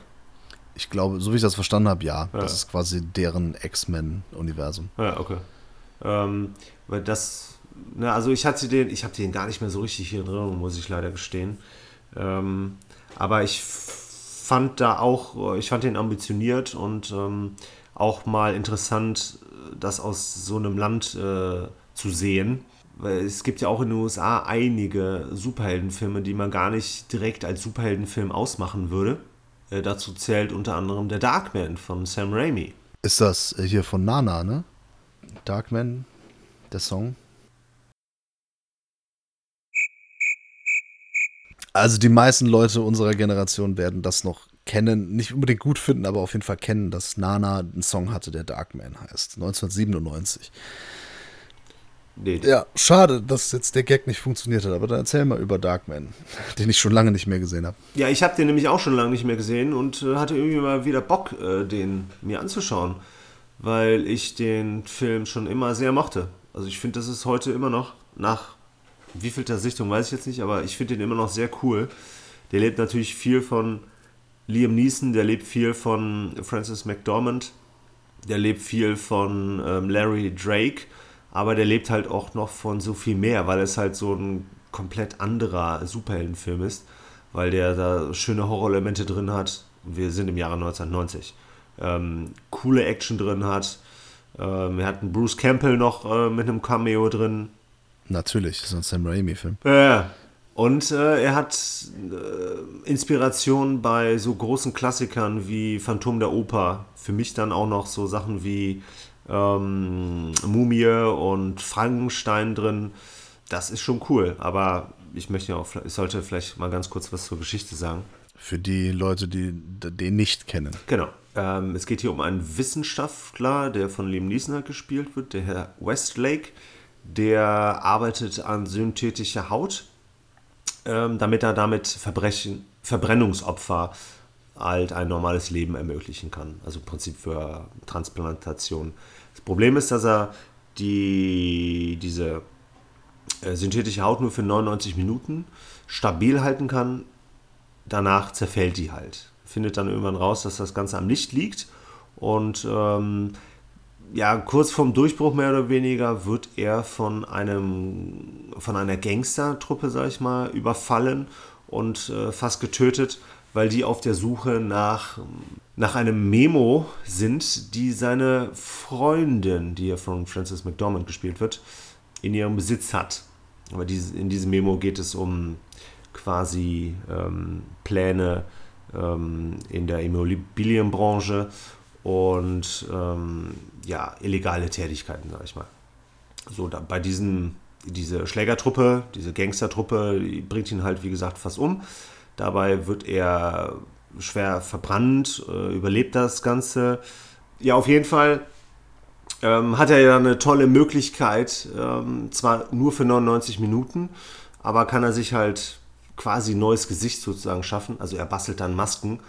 Ich glaube, so wie ich das verstanden habe, ja. Ja. Das ist quasi deren X-Men-Universum. Ja, okay. Ähm, weil das, na, also ich hatte den, ich habe den gar nicht mehr so richtig hier drin, muss ich leider gestehen. Ähm, aber ich fand da auch, ich fand den ambitioniert und ähm, auch mal interessant, das aus so einem Land äh, zu sehen. Es gibt ja auch in den USA einige Superheldenfilme, die man gar nicht direkt als Superheldenfilm ausmachen würde. Äh, dazu zählt unter anderem der Darkman von Sam Raimi. Ist das äh, hier von Nana, ne? Darkman, der Song? Also die meisten Leute unserer Generation werden das noch kennen, nicht unbedingt gut finden, aber auf jeden Fall kennen, dass Nana einen Song hatte, der Darkman heißt. 1997. Nee, Ja, schade, dass jetzt der Gag nicht funktioniert hat, aber dann erzähl mal über Darkman, den ich schon lange nicht mehr gesehen habe. Ja, ich habe den nämlich auch schon lange nicht mehr gesehen und äh, hatte irgendwie mal wieder Bock, äh, den mir anzuschauen, weil ich den Film schon immer sehr mochte. Also ich finde, das ist heute immer noch, nach wievielter Sichtung weiß ich jetzt nicht, aber ich finde den immer noch sehr cool. Der lebt natürlich viel von Liam Neeson, der lebt viel von Francis McDormand, der lebt viel von ähm, Larry Drake, aber der lebt halt auch noch von so viel mehr, weil es halt so ein komplett anderer Superheldenfilm ist, weil der da schöne Horrorelemente drin hat. Wir sind im Jahre 1990. Ähm, coole Action drin hat. Ähm, er hat einen Bruce Campbell noch äh, mit einem Cameo drin. Natürlich, das ist ein Sam Raimi-Film. Ja. Und äh, er hat äh, Inspiration bei so großen Klassikern wie Phantom der Oper. Für mich dann auch noch so Sachen wie ähm, Mumie und Frankenstein drin. Das ist schon cool. Aber ich möchte auch, ich sollte vielleicht mal ganz kurz was zur Geschichte sagen. Für die Leute, die den nicht kennen. Genau. Ähm, es geht hier um einen Wissenschaftler, der von Liam Neeson halt gespielt wird, der Herr Westlake. Der arbeitet an synthetischer Haut, ähm, damit er damit Verbrechen, Verbrennungsopfer halt ein normales Leben ermöglichen kann. Also im Prinzip für Transplantation. Das Problem ist, dass er die, diese äh, synthetische Haut nur für 99 Minuten stabil halten kann. Danach zerfällt die halt. Findet dann irgendwann raus, dass das Ganze am Licht liegt. Und ähm, ja, kurz vorm Durchbruch mehr oder weniger wird er von einem von einer Gangstertruppe, sag ich mal, überfallen und äh, fast getötet, weil die auf der Suche nach, nach einem Memo sind, die seine Freundin, die ja von Frances McDormand gespielt wird, in ihrem Besitz hat. Aber diese, in diesem Memo geht es um quasi ähm, Pläne ähm, in der Immobilienbranche und ähm, ja, illegale Tätigkeiten, sag ich mal. So, da, bei diesen, diese Schlägertruppe, diese Gangstertruppe, die bringt ihn halt, wie gesagt, fast um. Dabei wird er schwer verbrannt, äh, überlebt das Ganze. Ja, auf jeden Fall ähm, hat er ja eine tolle Möglichkeit, ähm, zwar nur für 99 Minuten, aber kann er sich halt quasi neues Gesicht sozusagen schaffen. Also er bastelt dann Masken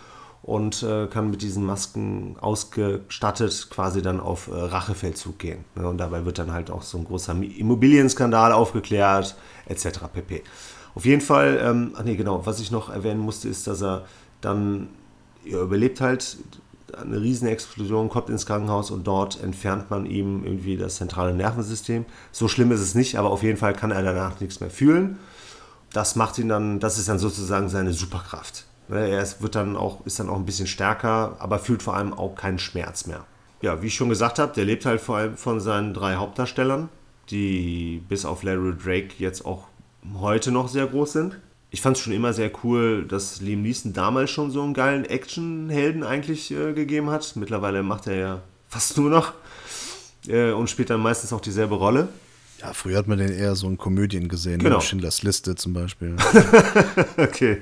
und äh, kann mit diesen Masken ausgestattet quasi dann auf äh, Rachefeldzug gehen. Ne? Und dabei wird dann halt auch so ein großer Immobilienskandal aufgeklärt, etc. pp. Auf jeden Fall, ähm, ach nee, genau, was ich noch erwähnen musste, ist, dass er dann, er überlebt halt eine riesen Explosion, kommt ins Krankenhaus und dort entfernt man ihm irgendwie das zentrale Nervensystem. So schlimm ist es nicht, aber auf jeden Fall kann er danach nichts mehr fühlen. Das macht ihn dann, das ist dann sozusagen seine Superkraft. Ne, Er ist, wird dann auch, ist dann auch ein bisschen stärker, aber fühlt vor allem auch keinen Schmerz mehr. Ja, wie ich schon gesagt habe, der lebt halt vor allem von seinen drei Hauptdarstellern, die bis auf Larry Drake jetzt auch heute noch sehr groß sind. Ich fand es schon immer sehr cool, dass Liam Neeson damals schon so einen geilen Actionhelden eigentlich äh, gegeben hat. Mittlerweile macht er ja fast nur noch äh, und spielt dann meistens auch dieselbe Rolle. Ja, früher hat man den eher so in Komödien gesehen, Genau. ne? Schindlers Liste zum Beispiel. Okay.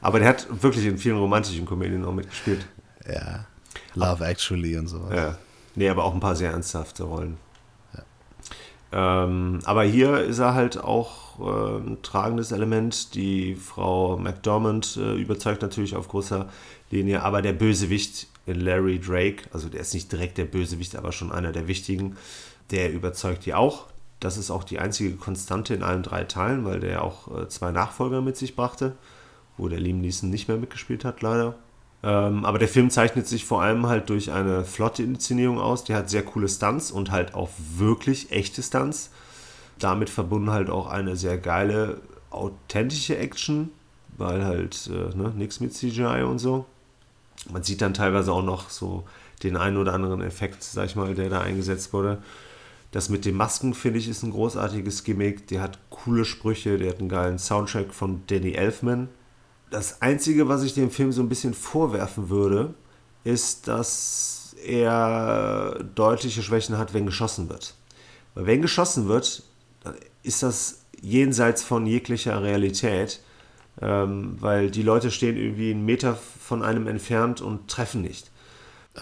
Aber der hat wirklich in vielen romantischen Komödien auch mitgespielt. ja. Love Actually und sowas. Ja. Nee, aber auch ein paar sehr ernsthafte Rollen. Ähm, aber hier ist er halt auch äh, ein tragendes Element. Die Frau McDormand äh, überzeugt natürlich auf großer Linie, aber der Bösewicht in Larry Drake, also der ist nicht direkt der Bösewicht, aber schon einer der wichtigen, der überzeugt die auch. Das ist auch die einzige Konstante in allen drei Teilen, weil der auch äh, zwei Nachfolger mit sich brachte, wo der Liam Neeson nicht mehr mitgespielt hat, leider. Ähm, aber der Film zeichnet sich vor allem halt durch eine flotte Inszenierung aus. Der hat sehr coole Stunts und halt auch wirklich echte Stunts. Damit verbunden halt auch eine sehr geile, authentische Action, weil halt äh, ne, nichts mit CGI und so. Man sieht dann teilweise auch noch so den einen oder anderen Effekt, sag ich mal, der da eingesetzt wurde. Das mit den Masken, finde ich, ist ein großartiges Gimmick. Der hat coole Sprüche, der hat einen geilen Soundtrack von Danny Elfman. Das Einzige, was ich dem Film so ein bisschen vorwerfen würde, ist, dass er deutliche Schwächen hat, wenn geschossen wird. Weil wenn geschossen wird, ist das jenseits von jeglicher Realität, ähm, weil die Leute stehen irgendwie einen Meter von einem entfernt und treffen nicht.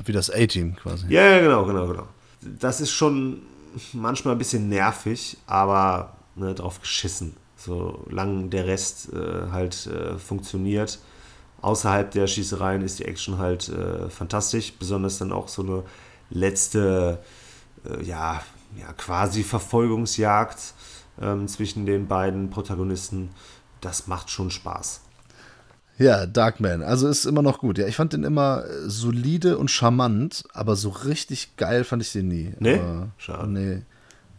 Wie das A-Team quasi. Ja, ja, genau, genau, genau. Das ist schon manchmal ein bisschen nervig, aber ne, drauf geschissen. Solange der Rest äh, halt äh, funktioniert. Außerhalb der Schießereien ist die Action halt äh, fantastisch, besonders dann auch so eine letzte, äh, ja, ja, quasi Verfolgungsjagd ähm, zwischen den beiden Protagonisten. Das macht schon Spaß. Ja, Darkman, also ist immer noch gut. Ja, ich fand den immer äh, solide und charmant, aber so richtig geil fand ich den nie. Nee? Aber, Schade. Nee.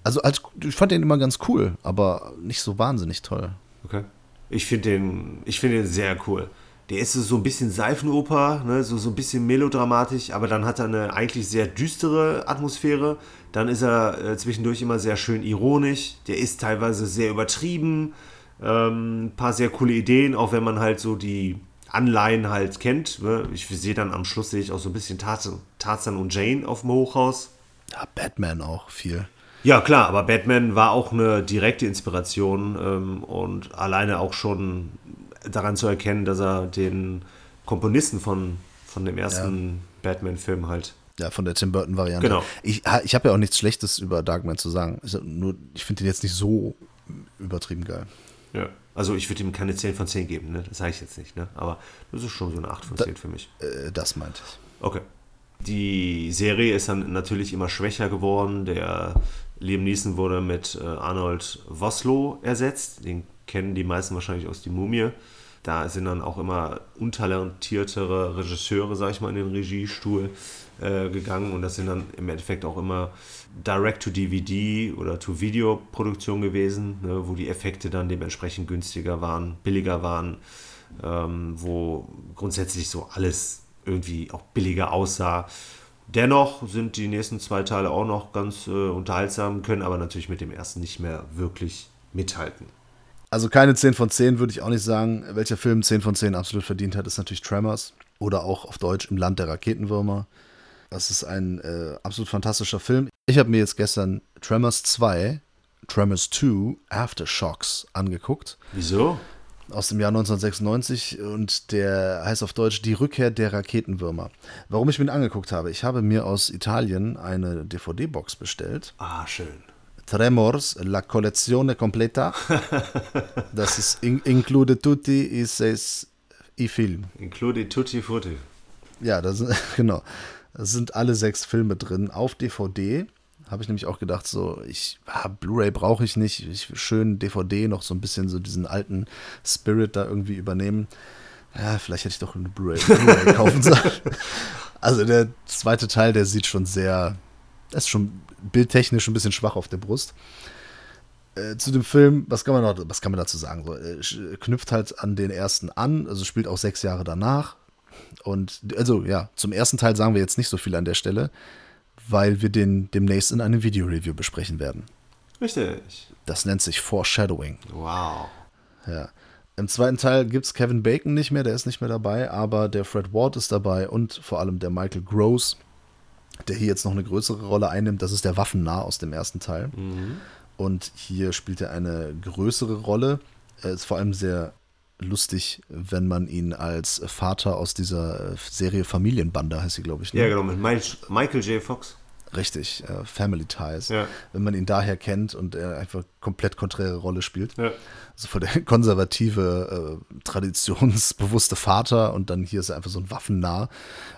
Also als, ich fand den immer ganz cool, aber nicht so wahnsinnig toll. Okay. Ich finde den, ich find den sehr cool. Der ist so ein bisschen Seifenoper, ne? so, so ein bisschen melodramatisch, aber dann hat er eine eigentlich sehr düstere Atmosphäre. Dann ist er äh, zwischendurch immer sehr schön ironisch. Der ist teilweise sehr übertrieben. Ähm, ein paar sehr coole Ideen, auch wenn man halt so die Anleihen halt kennt. Ne? Ich sehe dann am Schluss sehe ich auch so ein bisschen Tarzan, Tarzan und Jane auf dem Hochhaus. Ja, Batman auch viel. Ja, klar, aber Batman war auch eine direkte Inspiration ähm, und alleine auch schon daran zu erkennen, dass er den Komponisten von, von dem ersten Batman-Film halt. Ja, von der Tim Burton-Variante. Genau. Ich, ich habe ja auch nichts Schlechtes über Darkman zu sagen. Ich, nur, ich finde den jetzt nicht so übertrieben geil. Ja. Also ich würde ihm keine 10 von 10 geben, ne? das sage ich jetzt nicht, ne? aber das ist schon so eine 8 von 10 für mich. Äh, das meinte ich. Okay. Die Serie ist dann natürlich immer schwächer geworden. Der Liam Neeson wurde mit äh, Arnold Vosloo ersetzt. Den kennen die meisten wahrscheinlich aus Die Mumie. Da sind dann auch immer untalentiertere Regisseure, sag ich mal, in den Regiestuhl äh, gegangen. Und das sind dann im Endeffekt auch immer Direct-to-DVD oder To-Video-Produktion gewesen, ne, wo die Effekte dann dementsprechend günstiger waren, billiger waren, ähm, wo grundsätzlich so alles irgendwie auch billiger aussah. Dennoch sind die nächsten zwei Teile auch noch ganz äh, unterhaltsam, können aber natürlich mit dem ersten nicht mehr wirklich mithalten. Also keine 10 von 10 würde ich auch nicht sagen. Welcher Film 10 von 10 absolut verdient hat, ist natürlich Tremors. Oder auch auf Deutsch Im Land der Raketenwürmer. Das ist ein äh, absolut fantastischer Film. Ich habe mir jetzt gestern Tremors 2, Tremors 2, Aftershocks angeguckt. Wieso? Aus dem Jahr 1996 und der heißt auf Deutsch Die Rückkehr der Raketenwürmer. Warum ich mir den angeguckt habe, ich habe mir aus Italien eine DVD-Box bestellt. Ah, schön. Tremors, la collezione completa. Das ist in, include tutti i seis i film. Include Tutti Frutti. Ja, das genau. Das sind alle sechs Filme drin auf DVD. Habe ich nämlich auch gedacht, so, ich, ah, Blu-ray brauche ich nicht. Ich schön DVD noch so ein bisschen so diesen alten Spirit da irgendwie übernehmen. Ja, vielleicht hätte ich doch eine Blu-ray Blu kaufen sollen. Also der zweite Teil, der sieht schon sehr, das ist schon bildtechnisch ein bisschen schwach auf der Brust. Äh, zu dem Film, was kann man noch, was kann man dazu sagen? So, äh, sch- knüpft halt an den ersten an, also spielt auch sechs Jahre danach. Und also ja, zum ersten Teil sagen wir jetzt nicht so viel an der Stelle, weil wir den demnächst in einem Video-Review besprechen werden. Richtig. Das nennt sich Foreshadowing. Wow. Ja. Im zweiten Teil gibt es Kevin Bacon nicht mehr, der ist nicht mehr dabei, aber der Fred Ward ist dabei und vor allem der Michael Gross, der hier jetzt noch eine größere Rolle einnimmt. Das ist der Waffennah aus dem ersten Teil. Und hier spielt er eine größere Rolle. Er ist vor allem sehr lustig, wenn man ihn als Vater aus dieser Serie Familienbande, heißt sie, glaube ich. ne? Ja, genau, mit Michael J. Fox. Richtig, äh, Family Ties. Ja. Wenn man ihn daher kennt und er einfach komplett konträre Rolle spielt. Ja. Also vor der konservative, äh, traditionsbewusste Vater und dann hier ist er einfach so ein Waffennah.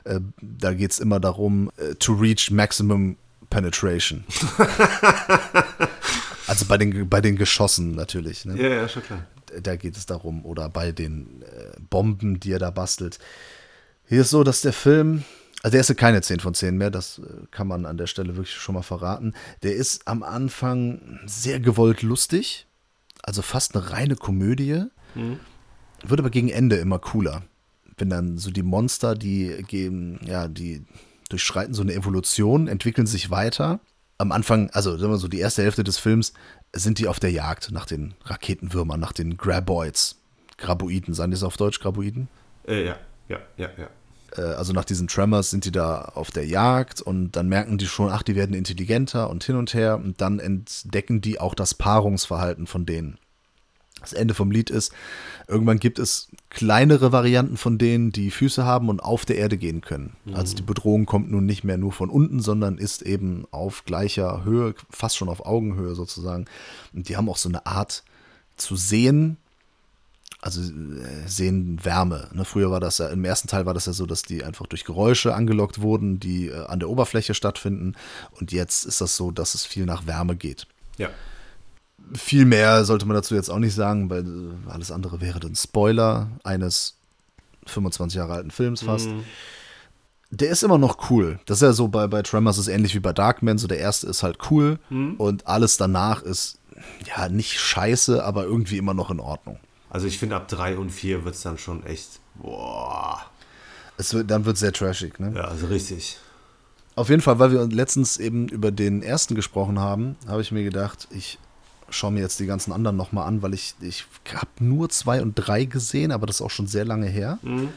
Äh, da geht es immer darum, äh, to reach maximum Penetration. also bei den, bei den Geschossen natürlich. Ne? Ja, ja, schon klar. Da geht es darum. Oder bei den äh, Bomben, die er da bastelt. Hier ist so, dass der Film, also der ist ja keine 10 von 10 mehr, das äh, kann man an der Stelle wirklich schon mal verraten. Der ist am Anfang sehr gewollt lustig, also fast eine reine Komödie. Mhm. Wird aber gegen Ende immer cooler. Wenn dann so die Monster, die geben, ja, die durchschreiten so eine Evolution, entwickeln sich weiter. Am Anfang, also sagen wir so, die erste Hälfte des Films sind die auf der Jagd nach den Raketenwürmern, nach den Graboids. Graboiden, sagen die es auf Deutsch, Graboiden? Äh, ja, ja, ja, ja. Äh, also nach diesen Tremors sind die da auf der Jagd und dann merken die schon, ach, die werden intelligenter und hin und her und dann entdecken die auch das Paarungsverhalten von denen. Das Ende vom Lied ist, irgendwann gibt es kleinere Varianten von denen, die Füße haben und auf der Erde gehen können. Mhm. Also die Bedrohung kommt nun nicht mehr nur von unten, sondern ist eben auf gleicher Höhe, fast schon auf Augenhöhe sozusagen. Und die haben auch so eine Art zu sehen, also äh, sehen Wärme. Ne? Früher war das ja, im ersten Teil war das ja so, dass die einfach durch Geräusche angelockt wurden, die äh, an der Oberfläche stattfinden. Und jetzt ist das so, dass es viel nach Wärme geht. Ja. Viel mehr sollte man dazu jetzt auch nicht sagen, weil äh, alles andere wäre dann Spoiler eines 25 Jahre alten Films fast. Mhm. Der ist immer noch cool. Das ist ja so bei, bei Tremors ist ähnlich wie bei Darkman. So der erste ist halt cool mhm. und alles danach ist ja nicht scheiße, aber irgendwie immer noch in Ordnung. Also ich finde, ab 3 und 4 wird es dann schon echt, boah. Es wird, dann wird es sehr trashig, ne? Ja, also richtig. Auf jeden Fall, weil wir letztens eben über den ersten gesprochen haben, habe ich mir gedacht, ich schaue mir jetzt die ganzen anderen nochmal an, weil ich, ich habe nur 2 und 3 gesehen, aber das ist auch schon sehr lange her. Mhm.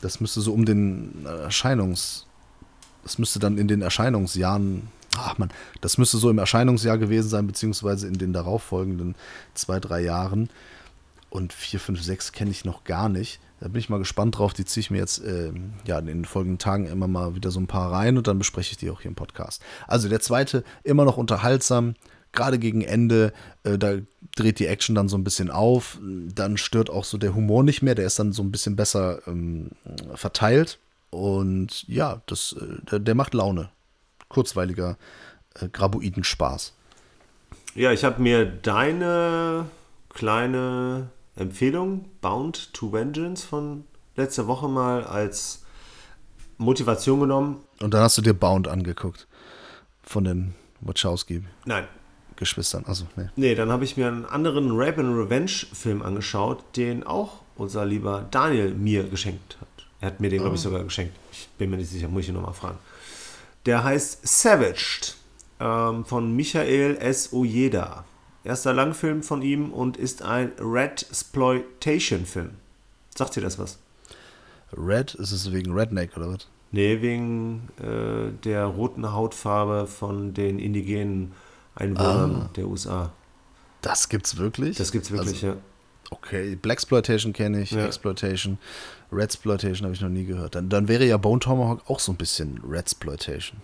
Das müsste so um den Erscheinungs... Das müsste dann in den Erscheinungsjahren ach man, das müsste so im Erscheinungsjahr gewesen sein, beziehungsweise in den darauffolgenden zwei, drei Jahren und 4, 5, 6 kenne ich noch gar nicht. Da bin ich mal gespannt drauf. Die ziehe ich mir jetzt äh, ja, in den folgenden Tagen immer mal wieder so ein paar rein und dann bespreche ich die auch hier im Podcast. Also der zweite, immer noch unterhaltsam, gerade gegen Ende, äh, da dreht die Action dann so ein bisschen auf. Dann stört auch so der Humor nicht mehr, der ist dann so ein bisschen besser ähm, verteilt. Und ja, das, äh, der, der, macht Laune. Kurzweiliger äh, Graboiden-Spaß. Ja, ich habe mir deine kleine Empfehlung, Bound to Vengeance von letzter Woche mal als Motivation genommen. Und dann hast du dir Bound angeguckt von den Wachowski. Nein. Geschwistern, also nee. Nee, dann habe ich mir einen anderen Rape and Revenge Film angeschaut, den auch unser lieber Daniel mir geschenkt hat. Er hat mir den, oh. glaube ich, sogar geschenkt. Ich bin mir nicht sicher, muss ich ihn nochmal fragen. Der heißt Savaged ähm, von Michael S. Ojeda. Erster Langfilm von ihm und ist ein Red Exploitation-Film. Sagt dir das was? Red? Ist es wegen Redneck oder was? Nee, wegen äh, der roten Hautfarbe von den indigenen Einwohnern ah. der USA. Das gibt's wirklich? Das gibt's wirklich, also, ja. Okay, Blaxploitation kenne ich, ja. Exploitation, Redsploitation habe ich noch nie gehört. Dann, dann wäre ja Bone Tomahawk auch so ein bisschen Redsploitation.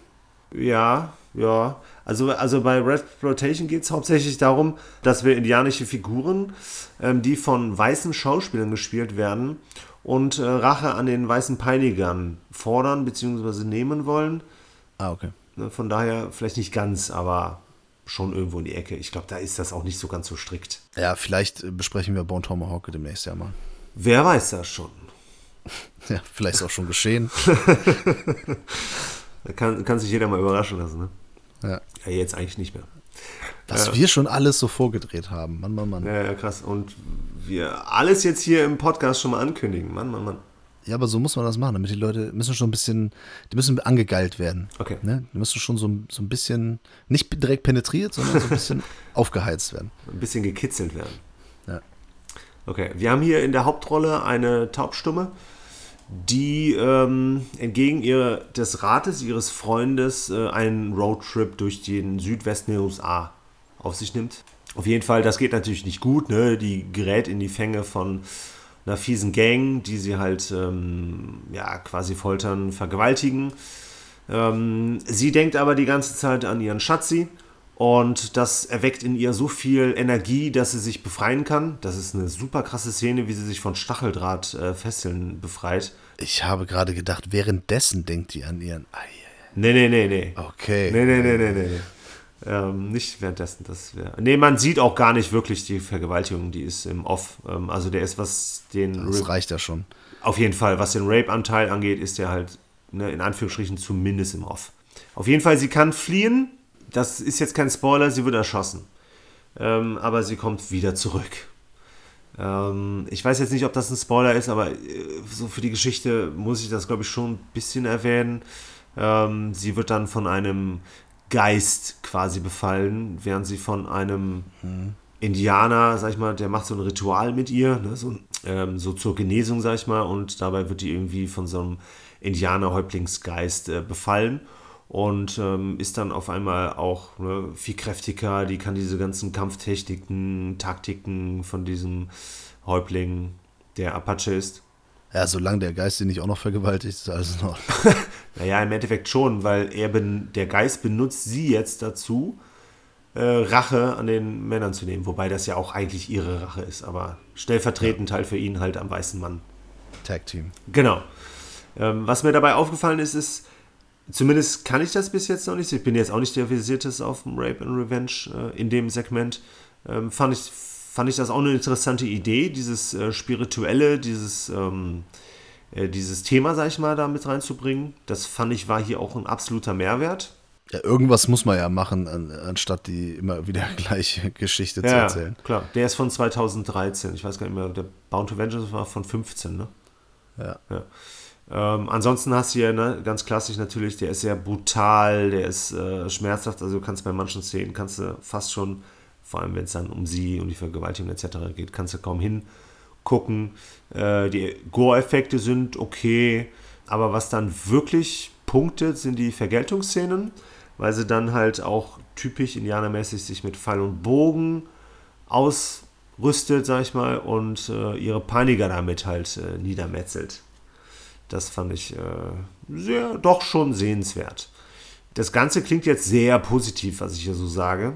Ja, ja. Also, also bei Red Exploitation geht es hauptsächlich darum, dass wir indianische Figuren, ähm, die von weißen Schauspielern gespielt werden und äh, Rache an den weißen Peinigern fordern bzw. nehmen wollen. Ah, okay. Ne, von daher vielleicht nicht ganz, aber schon irgendwo in die Ecke. Ich glaube, da ist das auch nicht so ganz so strikt. Ja, vielleicht besprechen wir Bone Tomahawk demnächst ja mal. Wer weiß das schon. ja, vielleicht ist auch schon geschehen. Da kann, kann sich jeder mal überraschen lassen, ne? Ja. Ja, jetzt eigentlich nicht mehr. Was ja. wir schon alles so vorgedreht haben. Mann, Mann, Mann. Ja, ja, krass. Und wir alles jetzt hier im Podcast schon mal ankündigen. Mann, Mann, Mann. Ja, aber so muss man das machen, damit die Leute müssen schon ein bisschen, die müssen angegeilt werden. Okay. Ne? Die müssen schon so, so ein bisschen, nicht direkt penetriert, sondern so ein bisschen aufgeheizt werden. Ein bisschen gekitzelt werden. Ja. Okay, wir haben hier in der Hauptrolle eine Taubstumme die ähm, entgegen ihr, des Rates ihres Freundes äh, einen Roadtrip durch den Südwesten der USA auf sich nimmt. Auf jeden Fall, das geht natürlich nicht gut. Ne? Die gerät in die Fänge von einer fiesen Gang, die sie halt ähm, ja, quasi foltern, vergewaltigen. Ähm, sie denkt aber die ganze Zeit an ihren Schatzi und das erweckt in ihr so viel Energie, dass sie sich befreien kann. Das ist eine super krasse Szene, wie sie sich von Stacheldrahtfesseln äh, befreit. Ich habe gerade gedacht, währenddessen denkt die an ihren. Ei, Nee, nee, nee, nee. Okay. Nee, nee, nee, nee, nee. nee. Ähm, nicht währenddessen, das wäre. Nee, man sieht auch gar nicht wirklich die Vergewaltigung, die ist im Off. Ähm, also der ist, was den. Das reicht ja schon. Auf jeden Fall, was den Rape-Anteil angeht, ist der halt, ne, in Anführungsstrichen, zumindest im Off. Auf jeden Fall, sie kann fliehen. Das ist jetzt kein Spoiler, sie wird erschossen. Ähm, aber sie kommt wieder zurück. Ähm, ich weiß jetzt nicht, ob das ein Spoiler ist, aber äh, so für die Geschichte muss ich das, glaube ich, schon ein bisschen erwähnen. Ähm, sie wird dann von einem Geist quasi befallen, während sie von einem Indianer, sag ich mal, der macht so ein Ritual mit ihr, ne, so, ähm, so zur Genesung, sag ich mal, und dabei wird die irgendwie von so einem Indianer-Häuptlingsgeist äh, befallen und ähm, ist dann auf einmal auch ne, viel kräftiger, die kann diese ganzen Kampftechniken, Taktiken von diesem Häuptling, der Apache ist. Ja, solange der Geist ihn nicht auch noch vergewaltigt, ist alles in Ordnung. Naja, im Endeffekt schon, weil er ben, der Geist benutzt sie jetzt dazu, äh, Rache an den Männern zu nehmen. Wobei das ja auch eigentlich ihre Rache ist, aber stellvertretend halt für ihn halt am weißen Mann. Tag Team. Genau. Ähm, was mir dabei aufgefallen ist, ist, zumindest kann ich das bis jetzt noch nicht. Ich bin jetzt auch nicht der Versierteste auf dem Rape and Revenge äh, in dem Segment. Ähm, fand, ich, fand ich das auch eine interessante Idee, dieses äh, Spirituelle, dieses, ähm, äh, dieses Thema, sag ich mal, da mit reinzubringen. Das fand ich war hier auch ein absoluter Mehrwert. Ja, irgendwas muss man ja machen, an, anstatt die immer wieder gleiche Geschichte zu Ja, erzählen. klar. Der ist von 2013. Ich weiß gar nicht mehr, der Bound to Vengeance war von 15, ne? Ja. Ja. Ähm, ansonsten hast du ja ne, ganz klassisch natürlich, der ist sehr brutal, der ist äh, schmerzhaft, also du kannst bei manchen Szenen, kannst du fast schon, vor allem wenn es dann um sie, um die Vergewaltigung etc. geht, kannst du kaum hingucken. Äh, die Gore-Effekte sind okay, aber was dann wirklich punktet, sind die Vergeltungsszenen, weil sie dann halt auch typisch indianermäßig sich mit Pfeil und Bogen ausrüstet, sag ich mal, und äh, ihre Peiniger damit halt äh, niedermetzelt. Das fand ich äh, sehr, doch schon sehenswert. Das Ganze klingt jetzt sehr positiv, was ich hier so sage.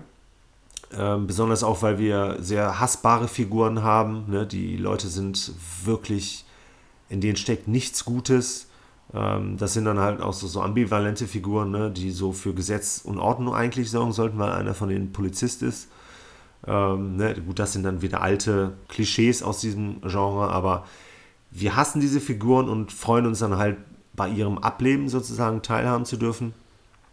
Ähm, besonders auch, weil wir sehr hassbare Figuren haben. Ne? Die Leute sind wirklich, in denen steckt nichts Gutes. Ähm, das sind dann halt auch so, so ambivalente Figuren, ne? die so für Gesetz und Ordnung eigentlich sorgen sollten, weil einer von denen Polizist ist. Ähm, ne? Gut, das sind dann wieder alte Klischees aus diesem Genre, aber wir hassen diese Figuren und freuen uns dann halt bei ihrem Ableben sozusagen teilhaben zu dürfen.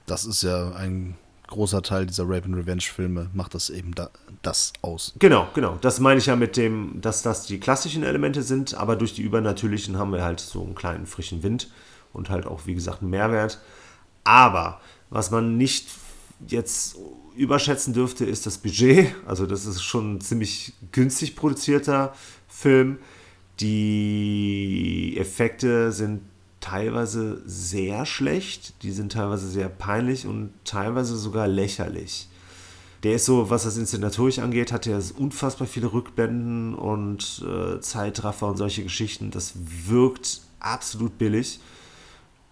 Das ist ja ein großer Teil dieser Rape and Revenge Filme, macht das eben da, das aus. Genau, genau. Das meine ich ja mit dem, dass das die klassischen Elemente sind, aber durch die übernatürlichen haben wir halt so einen kleinen frischen Wind und halt auch, wie gesagt, einen Mehrwert. Aber was man nicht jetzt überschätzen dürfte, ist das Budget. Also das ist schon ein ziemlich günstig produzierter Film. Die Effekte sind teilweise sehr schlecht, die sind teilweise sehr peinlich und teilweise sogar lächerlich. Der ist so, was das inszenatorisch angeht, hat er unfassbar viele Rückblenden und äh, Zeitraffer und solche Geschichten. Das wirkt absolut billig.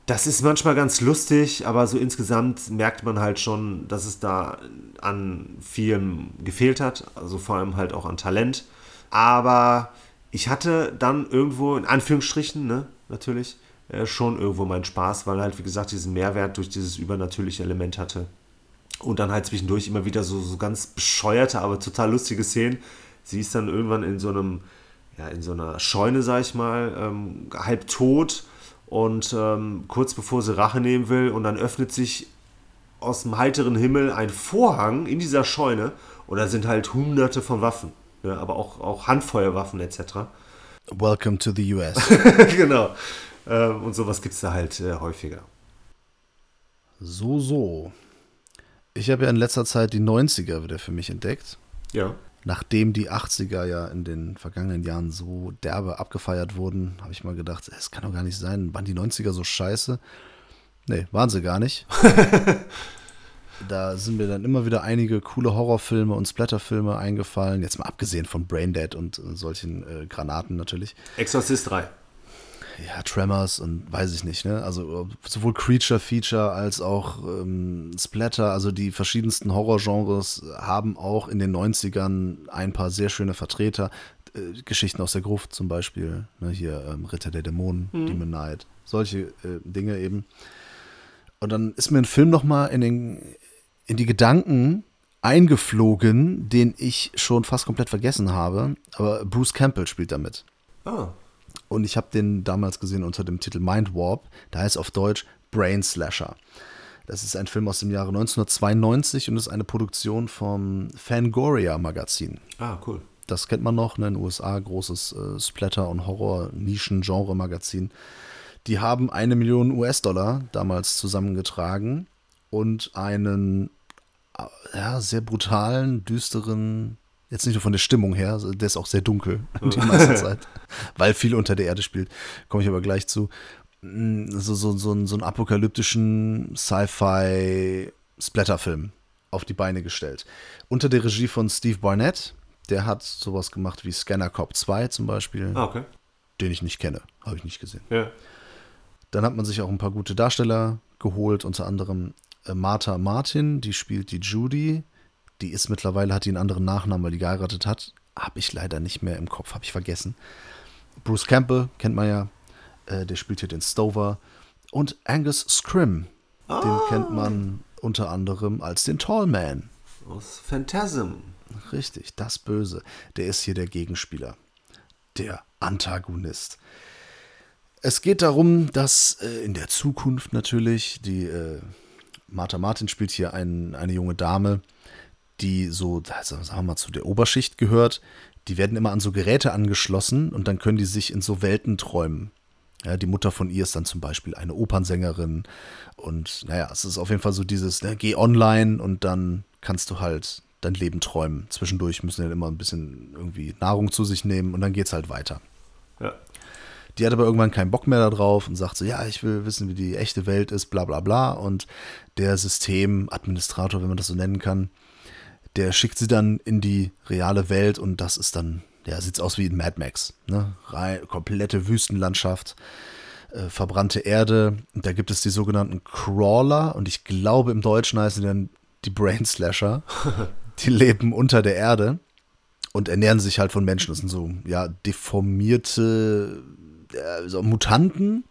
Das ist manchmal ganz lustig, aber so insgesamt merkt man halt schon, dass es da an vielem gefehlt hat, also vor allem halt auch an Talent. Aber ich hatte dann irgendwo, in Anführungsstrichen, ne, natürlich, äh, schon irgendwo meinen Spaß, weil halt, wie gesagt, diesen Mehrwert durch dieses übernatürliche Element hatte. Und dann halt zwischendurch immer wieder so, so ganz bescheuerte, aber total lustige Szenen. Sie ist dann irgendwann in so einem, ja, in so einer Scheune, sag ich mal, ähm, halb tot und ähm, kurz bevor sie Rache nehmen will und dann öffnet sich aus dem heiteren Himmel ein Vorhang in dieser Scheune und da sind halt hunderte von Waffen, ja, aber auch, auch Handfeuerwaffen etc. Welcome to the US. genau. Ähm, und sowas gibt es da halt äh, häufiger. so, so. Ich habe ja in letzter Zeit die 90er wieder für mich entdeckt. Ja. Nachdem die 80er ja in den vergangenen Jahren so derbe abgefeiert wurden, habe ich mal gedacht, es kann doch gar nicht sein. Waren die 90er so scheiße? Nee, waren sie gar nicht. da sind mir dann immer wieder einige coole Horrorfilme und Splatterfilme eingefallen. Jetzt mal abgesehen von Braindead und äh, solchen äh, Granaten natürlich. Exorcist 3. Ja, Tremors und weiß ich nicht, ne? Also sowohl Creature Feature als auch ähm, Splatter, also die verschiedensten Horrorgenres haben auch in den 90ern ein paar sehr schöne Vertreter. Äh, Geschichten aus der Gruft zum Beispiel, ne? hier ähm, Ritter der Dämonen, Demon Knight, solche äh, Dinge eben. Und dann ist mir ein Film nochmal in, in die Gedanken eingeflogen, den ich schon fast komplett vergessen habe. Aber Bruce Campbell spielt damit. Ah. Und ich habe den damals gesehen unter dem Titel Mind Warp. Da heißt auf Deutsch Brain Slasher. Das ist ein Film aus dem Jahre 1992 und ist eine Produktion vom Fangoria Magazin. Ah, cool. Das kennt man noch, ne, in den USA, großes äh, Splatter- und Horror-Nischen-Genre-Magazin. Die haben eine Million US-Dollar damals zusammengetragen und einen äh, ja, sehr brutalen, düsteren, jetzt nicht nur von der Stimmung her, der ist auch sehr dunkel die meiste Zeit, weil viel unter der Erde spielt, komme ich aber gleich zu. Mm, so, so, so, so einen apokalyptischen Sci-Fi-Splatterfilm auf die Beine gestellt. Unter der Regie von Steve Barnett, der hat sowas gemacht wie Scanner Cop 2 zum Beispiel, Ah, okay. den ich nicht kenne, habe ich nicht gesehen. Ja. Dann hat man sich auch ein paar gute Darsteller geholt, unter anderem äh, Martha Martin, die spielt die Judy. Die ist mittlerweile, hat die einen anderen Nachnamen, weil die geheiratet hat. Habe ich leider nicht mehr im Kopf, habe ich vergessen. Bruce Campbell, kennt man ja, äh, der spielt hier den Stover. Und Angus Scrim, den kennt man unter anderem als den Tallman. Aus Phantasm. Richtig, das Böse. Der ist hier der Gegenspieler. Der Antagonist. Es geht darum, dass äh, in der Zukunft natürlich die äh, Martha Martin spielt hier ein, eine junge Dame, die so, also sagen wir mal, zu der Oberschicht gehört. Die werden immer an so Geräte angeschlossen und dann können die sich in so Welten träumen. Ja, die Mutter von ihr ist dann zum Beispiel eine Opernsängerin. Und naja, es ist auf jeden Fall so dieses, ne, geh online und dann kannst du halt dein Leben träumen. Zwischendurch müssen die immer ein bisschen irgendwie Nahrung zu sich nehmen und dann geht's halt weiter. Ja. Die hat aber irgendwann keinen Bock mehr darauf und sagt so, ja, ich will wissen, wie die echte Welt ist, bla bla bla. Und der Systemadministrator, wenn man das so nennen kann, der schickt sie dann in die reale Welt und das ist dann, ja, sieht's aus wie in Mad Max. Ne? Rein, komplette Wüstenlandschaft, äh, verbrannte Erde. Und da gibt es die sogenannten Crawler und ich glaube im Deutschen heißen die dann die Brain Slasher. die leben unter der Erde und ernähren sich halt von Menschen. Das sind so, ja, deformierte äh, so Mutanten,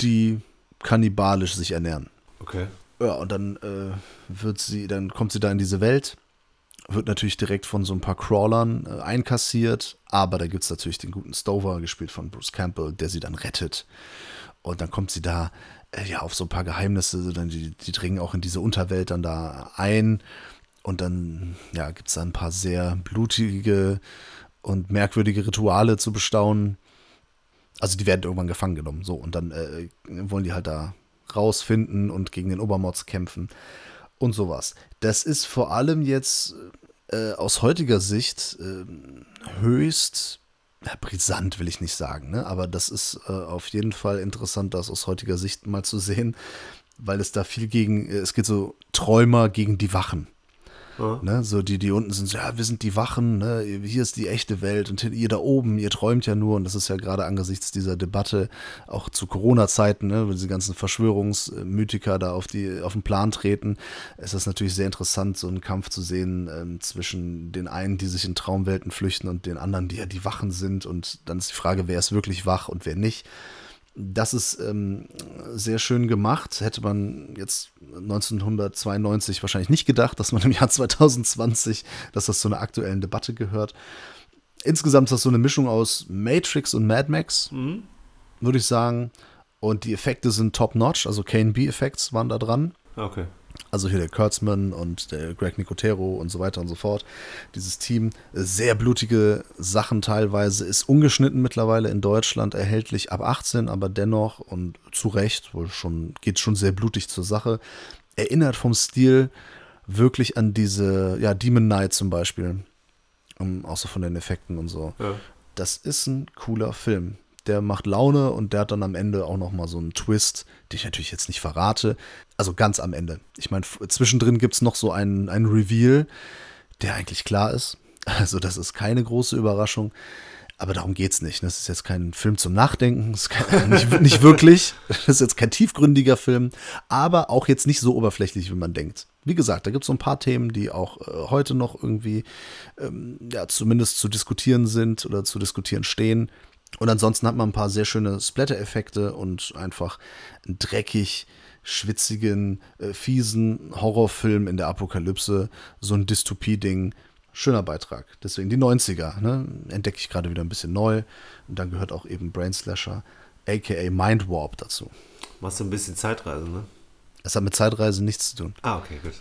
die kannibalisch sich ernähren. Okay. Ja, und dann äh, wird sie, dann kommt sie da in diese Welt, wird natürlich direkt von so ein paar Crawlern äh, einkassiert, aber da gibt es natürlich den guten Stover, gespielt von Bruce Campbell, der sie dann rettet. Und dann kommt sie da äh, ja auf so ein paar Geheimnisse, dann die, die dringen auch in diese Unterwelt dann da ein. Und dann ja, gibt es da ein paar sehr blutige und merkwürdige Rituale zu bestaunen. Also die werden irgendwann gefangen genommen. So, und dann äh, wollen die halt da rausfinden und gegen den Obermods kämpfen und sowas. Das ist vor allem jetzt äh, aus heutiger Sicht äh, höchst ja, brisant, will ich nicht sagen, ne? aber das ist äh, auf jeden Fall interessant, das aus heutiger Sicht mal zu sehen, weil es da viel gegen, es geht so Träumer gegen die Wachen. Ja. Ne, so die, die unten sind so, ja, wir sind die Wachen, ne, hier ist die echte Welt und ihr da oben, ihr träumt ja nur und das ist ja gerade angesichts dieser Debatte auch zu Corona-Zeiten, ne, wenn diese ganzen Verschwörungsmythiker da auf, die, auf den Plan treten, ist das natürlich sehr interessant, so einen Kampf zu sehen ähm, zwischen den einen, die sich in Traumwelten flüchten und den anderen, die ja die Wachen sind und dann ist die Frage, wer ist wirklich wach und wer nicht. Das ist ähm, sehr schön gemacht. Hätte man jetzt 1992 wahrscheinlich nicht gedacht, dass man im Jahr 2020, dass das zu einer aktuellen Debatte gehört. Insgesamt ist das so eine Mischung aus Matrix und Mad Max, würde ich sagen. Und die Effekte sind top-notch, also KB-Effekts waren da dran. Okay. Also hier der Kurtzman und der Greg Nicotero und so weiter und so fort. Dieses Team, sehr blutige Sachen teilweise, ist ungeschnitten mittlerweile in Deutschland erhältlich ab 18, aber dennoch und zu Recht, wohl schon, geht schon sehr blutig zur Sache. Erinnert vom Stil wirklich an diese, ja, Demon Knight zum Beispiel. Um, auch so von den Effekten und so. Ja. Das ist ein cooler Film. Der macht Laune und der hat dann am Ende auch noch mal so einen Twist, den ich natürlich jetzt nicht verrate. Also ganz am Ende. Ich meine, zwischendrin gibt es noch so einen, einen Reveal, der eigentlich klar ist. Also das ist keine große Überraschung. Aber darum geht's nicht. Das ist jetzt kein Film zum Nachdenken. Das ist kein, nicht, nicht wirklich. Das ist jetzt kein tiefgründiger Film. Aber auch jetzt nicht so oberflächlich, wie man denkt. Wie gesagt, da gibt es so ein paar Themen, die auch äh, heute noch irgendwie ähm, ja, zumindest zu diskutieren sind oder zu diskutieren stehen. Und ansonsten hat man ein paar sehr schöne Splatter-Effekte und einfach einen dreckig, schwitzigen, äh, fiesen Horrorfilm in der Apokalypse. So ein Dystopie-Ding. Schöner Beitrag. Deswegen die 90er. Ne? Entdecke ich gerade wieder ein bisschen neu. Und dann gehört auch eben Brain Slasher, aka Mind Warp dazu. Machst du ein bisschen Zeitreise, ne? Das hat mit Zeitreise nichts zu tun. Ah, okay, gut.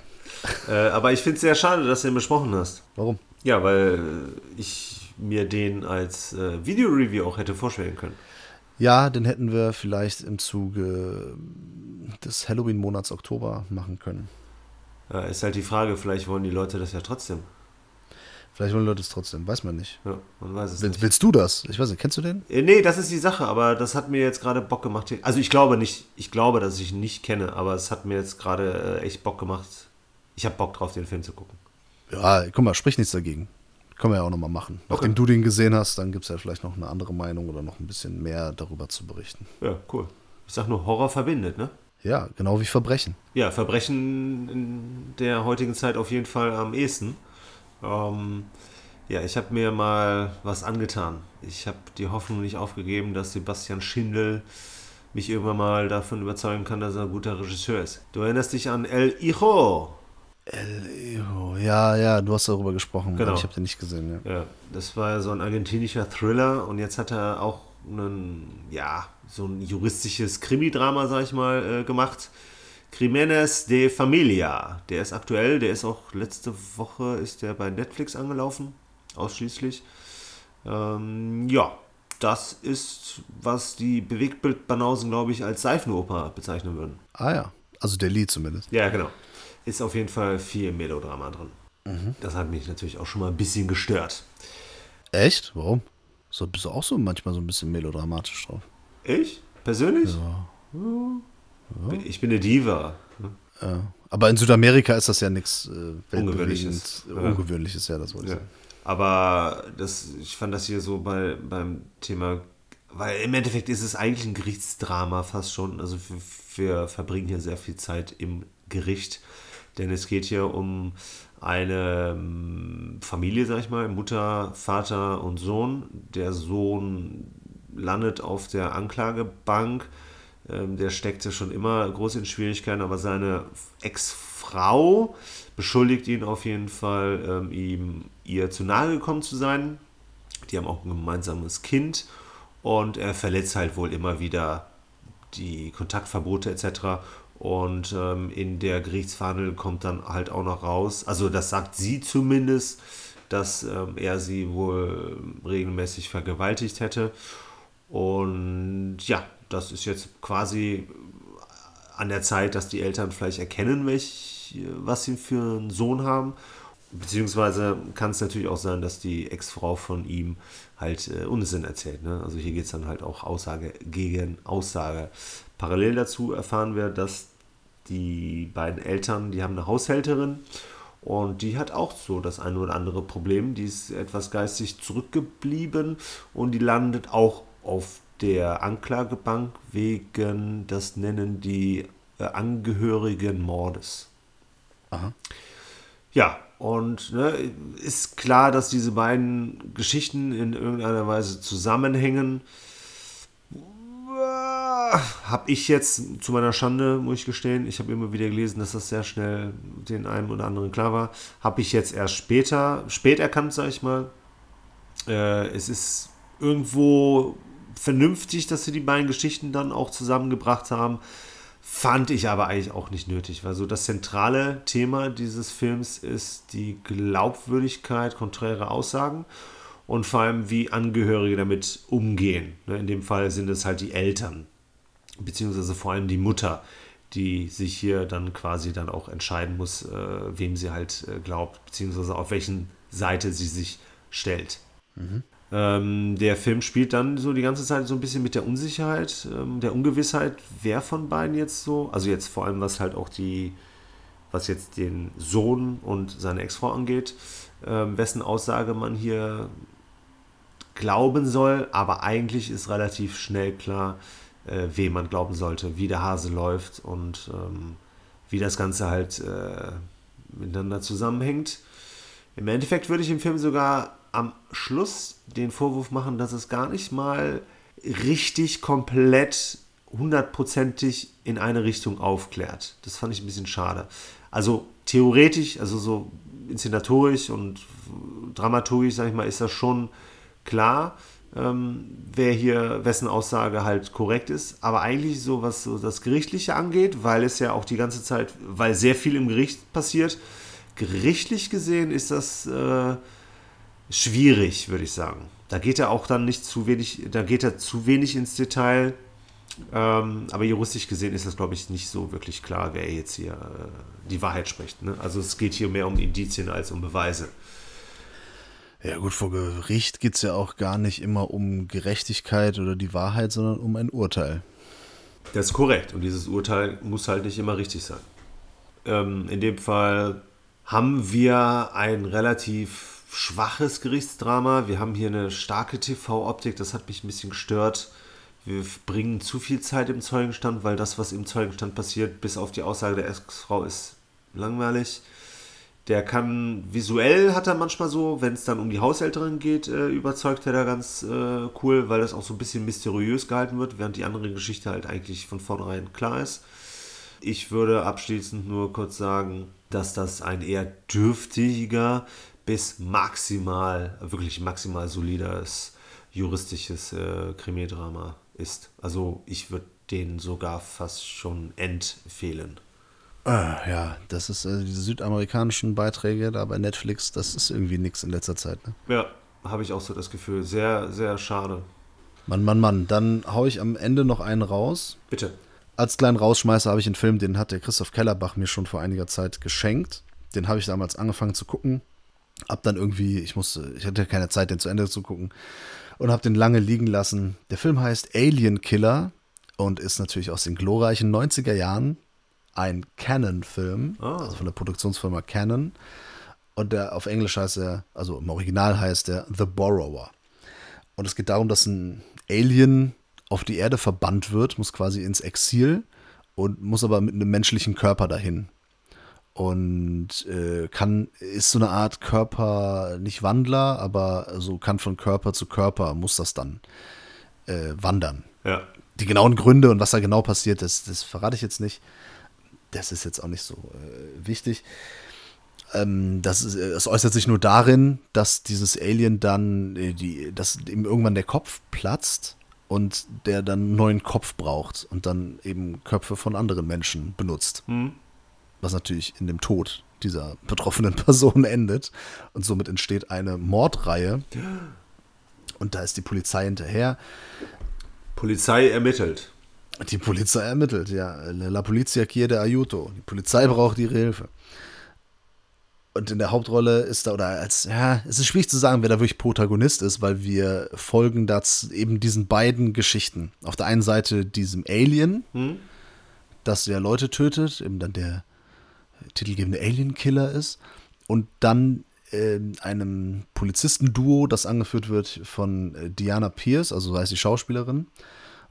äh, aber ich finde es sehr schade, dass du ihn besprochen hast. Warum? Ja, weil ich mir den als äh, Video-Review auch hätte vorstellen können. Ja, den hätten wir vielleicht im Zuge des Halloween-Monats Oktober machen können. Ja, ist halt die Frage, vielleicht wollen die Leute das ja trotzdem. Vielleicht wollen die Leute es trotzdem, weiß man nicht. Ja, man weiß es Will, nicht. willst du das? Ich weiß nicht, kennst du den? Äh, Nee, das ist die Sache, aber das hat mir jetzt gerade Bock gemacht. Also ich glaube nicht, ich glaube, dass ich ihn nicht kenne, aber es hat mir jetzt gerade äh, echt Bock gemacht. Ich habe Bock drauf, den Film zu gucken. Ja, guck mal, sprich nichts dagegen. Können wir ja auch nochmal machen. Nachdem du den gesehen hast, dann gibt es ja vielleicht noch eine andere Meinung oder noch ein bisschen mehr darüber zu berichten. Ja, cool. Ich sag nur, Horror verbindet, ne? Ja, genau wie Verbrechen. Ja, Verbrechen in der heutigen Zeit auf jeden Fall am ehesten. Ähm, ja, ich habe mir mal was angetan. Ich habe die Hoffnung nicht aufgegeben, dass Sebastian Schindel mich irgendwann mal davon überzeugen kann, dass er ein guter Regisseur ist. Du erinnerst dich an El Hijo. Ja, ja, du hast darüber gesprochen, Genau. ich habe den nicht gesehen. Ja. Ja, das war ja so ein argentinischer Thriller und jetzt hat er auch einen, ja, so ein juristisches Krimi-Drama, sag ich mal, äh, gemacht. Crimenes de Familia. Der ist aktuell, der ist auch letzte Woche ist der bei Netflix angelaufen, ausschließlich. Ähm, ja, das ist, was die Bewegtbildbanausen, glaube ich, als Seifenoper bezeichnen würden. Ah ja, also der Lied zumindest. Ja, genau. Ist auf jeden Fall viel Melodrama drin. Das hat mich natürlich auch schon mal ein bisschen gestört. Echt? Warum? So bist du auch so manchmal so ein bisschen melodramatisch drauf. Ich? Persönlich? Ich bin eine Diva. Ja. Aber in Südamerika ist das ja nichts äh, Ungewöhnliches. Ja. Ungewöhnliches, ja, das wollte ich Ja. sagen. Aber das, ich fand das hier so bei, beim Thema, weil im Endeffekt ist es eigentlich ein Gerichtsdrama fast schon. Also wir, wir verbringen hier sehr viel Zeit im Gericht, denn es geht hier um eine ähm, Familie, sag ich mal, Mutter, Vater und Sohn. Der Sohn landet auf der Anklagebank. Ähm, der steckte schon immer groß in Schwierigkeiten, aber seine Ex-Frau beschuldigt ihn auf jeden Fall, ähm, ihm ihr zu nahe gekommen zu sein. Die haben auch ein gemeinsames Kind und er verletzt halt wohl immer wieder die Kontaktverbote etc. Und ähm, in der Gerichtsverhandlung kommt dann halt auch noch raus, also das sagt sie zumindest, dass ähm, er sie wohl regelmäßig vergewaltigt hätte. Und ja, das ist jetzt quasi an der Zeit, dass die Eltern vielleicht erkennen, welch, was sie für einen Sohn haben. Beziehungsweise kann es natürlich auch sein, dass die Ex-Frau von ihm halt äh, Unsinn erzählt. Ne? Also hier geht es dann halt auch Aussage gegen Aussage. Parallel dazu erfahren wir, dass die beiden Eltern, die haben eine Haushälterin und die hat auch so das eine oder andere Problem. Die ist etwas geistig zurückgeblieben und die landet auch auf der Anklagebank wegen, das nennen die äh, Angehörigen Mordes. Aha. Ja, und ne, ist klar, dass diese beiden Geschichten in irgendeiner Weise zusammenhängen. Habe ich jetzt zu meiner Schande, muss ich gestehen, ich habe immer wieder gelesen, dass das sehr schnell den einen oder anderen klar war. Habe ich jetzt erst später, spät erkannt, sage ich mal. Äh, es ist irgendwo vernünftig, dass sie die beiden Geschichten dann auch zusammengebracht haben. Fand ich aber eigentlich auch nicht nötig, weil so das zentrale Thema dieses Films ist die Glaubwürdigkeit konträre Aussagen und vor allem, wie Angehörige damit umgehen. Ne, In dem Fall sind es halt die Eltern, beziehungsweise vor allem die Mutter, die sich hier dann quasi dann auch entscheiden muss, äh, wem sie halt äh, glaubt, beziehungsweise auf welchen Seite sie sich stellt. Ähm, der Film spielt dann so die ganze Zeit so ein bisschen mit der Unsicherheit, ähm, der Ungewissheit, wer von beiden jetzt so, also jetzt vor allem was halt auch die, was jetzt den Sohn und seine Ex-Frau angeht, ähm, wessen Aussage man hier glauben soll, aber eigentlich ist relativ schnell klar, äh, wem man glauben sollte, wie der Hase läuft und ähm, wie das Ganze halt äh, miteinander zusammenhängt. Im Endeffekt würde ich dem Film sogar am Schluss den Vorwurf machen, dass es gar nicht mal richtig komplett hundertprozentig in eine Richtung aufklärt. Das fand ich ein bisschen schade. Also theoretisch, also so inszenatorisch und dramaturgisch, sag ich mal, ist das schon klar, ähm, wer hier, wessen Aussage halt korrekt ist. Aber eigentlich so, was so das Gerichtliche angeht, weil es ja auch die ganze Zeit, weil sehr viel im Gericht passiert, gerichtlich gesehen ist das äh, schwierig, würde ich sagen. Da geht er auch dann nicht zu wenig, da geht er zu wenig ins Detail. Ähm, aber juristisch gesehen ist das, glaube ich, nicht so wirklich klar, wer jetzt hier äh, die Wahrheit spricht. Ne? Also es geht hier mehr um Indizien als um Beweise. Ja gut, vor Gericht geht es ja auch gar nicht immer um Gerechtigkeit oder die Wahrheit, sondern um ein Urteil. Das ist korrekt. Und dieses Urteil muss halt nicht immer richtig sein. Ähm, in dem Fall haben wir ein relativ schwaches Gerichtsdrama. Wir haben hier eine starke TV-Optik, das hat mich ein bisschen gestört. Wir bringen zu viel Zeit im Zeugenstand, weil das, was im Zeugenstand passiert, bis auf die Aussage der Ex-Frau, ist langweilig. Der kann visuell hat er manchmal so, wenn es dann um die Haushälterin geht, äh, überzeugt er da ganz äh, cool, weil das auch so ein bisschen mysteriös gehalten wird, während die andere Geschichte halt eigentlich von vornherein klar ist. Ich würde abschließend nur kurz sagen, dass das ein eher dürftiger bis maximal, wirklich maximal solides juristisches äh, Krimidrama ist. Also ich würde den sogar fast schon empfehlen. Ah, ja, das ist äh, diese südamerikanischen Beiträge da bei Netflix, das ist irgendwie nichts in letzter Zeit. Ne? Ja, habe ich auch so das Gefühl. Sehr, sehr schade. Mann, Mann, Mann. Dann haue ich am Ende noch einen raus. Bitte. Als kleinen Rausschmeißer habe ich einen Film, den hat der Christoph Kellerbach mir schon vor einiger Zeit geschenkt. Den habe ich damals angefangen zu gucken. Hab dann irgendwie, ich musste, ich hatte keine Zeit, den zu Ende zu gucken. Und habe den lange liegen lassen. Der Film heißt Alien Killer und ist natürlich aus den glorreichen 90er Jahren ein Canon-Film, oh. also von der Produktionsfirma Canon. Und der auf Englisch heißt er, also im Original heißt er The Borrower. Und es geht darum, dass ein Alien auf die Erde verbannt wird, muss quasi ins Exil und muss aber mit einem menschlichen Körper dahin. Und äh, kann, ist so eine Art Körper, nicht Wandler, aber so kann von Körper zu Körper, muss das dann äh, wandern. Ja. Die genauen Gründe und was da genau passiert, das, das verrate ich jetzt nicht. Das ist jetzt auch nicht so äh, wichtig. Ähm, das, ist, das äußert sich nur darin, dass dieses Alien dann, äh, die, dass ihm irgendwann der Kopf platzt und der dann einen neuen Kopf braucht und dann eben Köpfe von anderen Menschen benutzt. Mhm. Was natürlich in dem Tod dieser betroffenen Person endet. Und somit entsteht eine Mordreihe. Und da ist die Polizei hinterher. Polizei ermittelt. Die Polizei ermittelt, ja. La Polizia chiede aiuto. Die Polizei braucht ihre Hilfe. Und in der Hauptrolle ist da, oder als, ja, es ist schwierig zu sagen, wer da wirklich Protagonist ist, weil wir folgen dazu eben diesen beiden Geschichten. Auf der einen Seite diesem Alien, hm? das ja Leute tötet, eben dann der titelgebende Alien-Killer ist. Und dann äh, einem Polizistenduo, das angeführt wird von äh, Diana Pierce, also so heißt die Schauspielerin.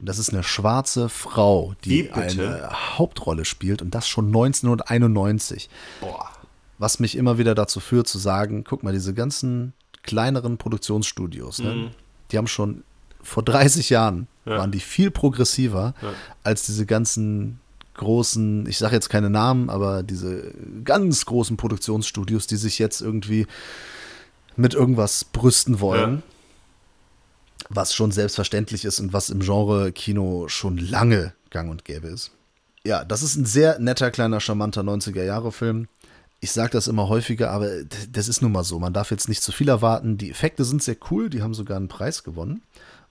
Und das ist eine schwarze Frau, die eine Hauptrolle spielt und das schon 1991. Boah. Was mich immer wieder dazu führt zu sagen, guck mal, diese ganzen kleineren Produktionsstudios, ne, Mhm. die haben schon vor 30 Jahren Ja. waren die viel progressiver Ja. als diese ganzen großen, ich sage jetzt keine Namen, aber diese ganz großen Produktionsstudios, die sich jetzt irgendwie mit irgendwas brüsten wollen, Ja. was schon selbstverständlich ist und was im Genre Kino schon lange gang und gäbe ist. Ja, das ist ein sehr netter, kleiner, charmanter 90er-Jahre-Film. Ich sage das immer häufiger, aber das ist nun mal so. Man darf jetzt nicht zu viel erwarten. Die Effekte sind sehr cool. Die haben sogar einen Preis gewonnen.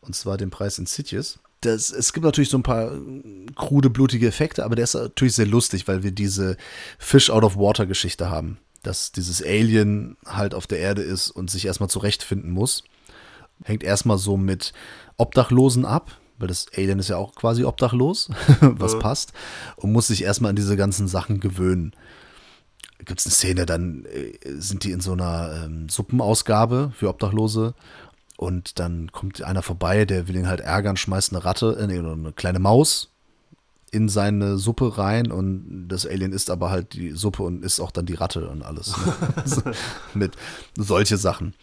Und zwar den Preis Insidious. Das, es gibt natürlich so ein paar krude, blutige Effekte, aber der ist natürlich sehr lustig, weil wir diese Fish-out-of-water-Geschichte haben. Dass dieses Alien halt auf der Erde ist und sich erstmal zurechtfinden muss. Hängt erstmal so mit Obdachlosen ab, weil das Alien ist ja auch quasi obdachlos, was Ja. passt, und muss sich erstmal an diese ganzen Sachen gewöhnen. Gibt es eine Szene, dann äh, sind die in so einer ähm, Suppenausgabe für Obdachlose und dann kommt einer vorbei, der will ihn halt ärgern, schmeißt eine Ratte, äh, nee, eine kleine Maus in seine Suppe rein und das Alien isst aber halt die Suppe und isst auch dann die Ratte und alles. Ne? mit solche Sachen.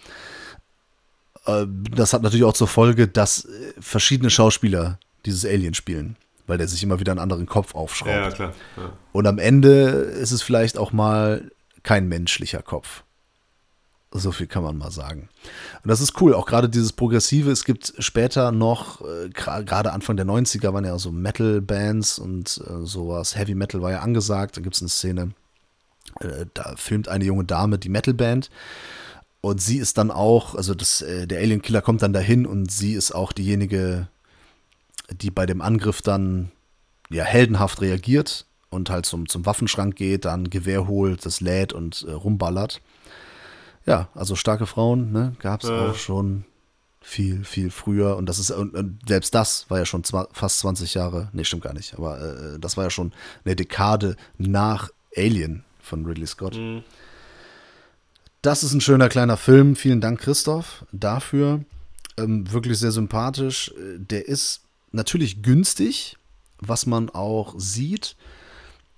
Äh, das hat natürlich auch zur Folge, dass äh, verschiedene Schauspieler dieses Alien spielen, weil der sich immer wieder einen anderen Kopf aufschraubt. Ja, klar. Ja. Und am Ende ist es vielleicht auch mal kein menschlicher Kopf. So viel kann man mal sagen. Und das ist cool, auch gerade dieses Progressive. Es gibt später noch, äh, gerade Anfang der 90er waren ja so Metal-Bands und äh, sowas. Heavy Metal war ja angesagt. Da gibt es eine Szene, äh, da filmt eine junge Dame die Metal-Band. Und sie ist dann auch, also das, äh, der Alien-Killer kommt dann dahin und sie ist auch diejenige, die bei dem Angriff dann ja heldenhaft reagiert und halt zum, zum Waffenschrank geht, dann Gewehr holt, das lädt und äh, rumballert. Ja, also starke Frauen, ne, gab es Ja. auch schon viel, viel früher. Und das ist, und, und selbst das war ja schon zwa- fast 20 Jahre, nee, stimmt gar nicht, aber äh, das war ja schon eine Dekade nach Alien von Ridley Scott. Das ist ein schöner kleiner Film. Vielen Dank, Christoph, dafür. Ähm, wirklich sehr sympathisch. Äh, Der ist natürlich günstig, was man auch sieht.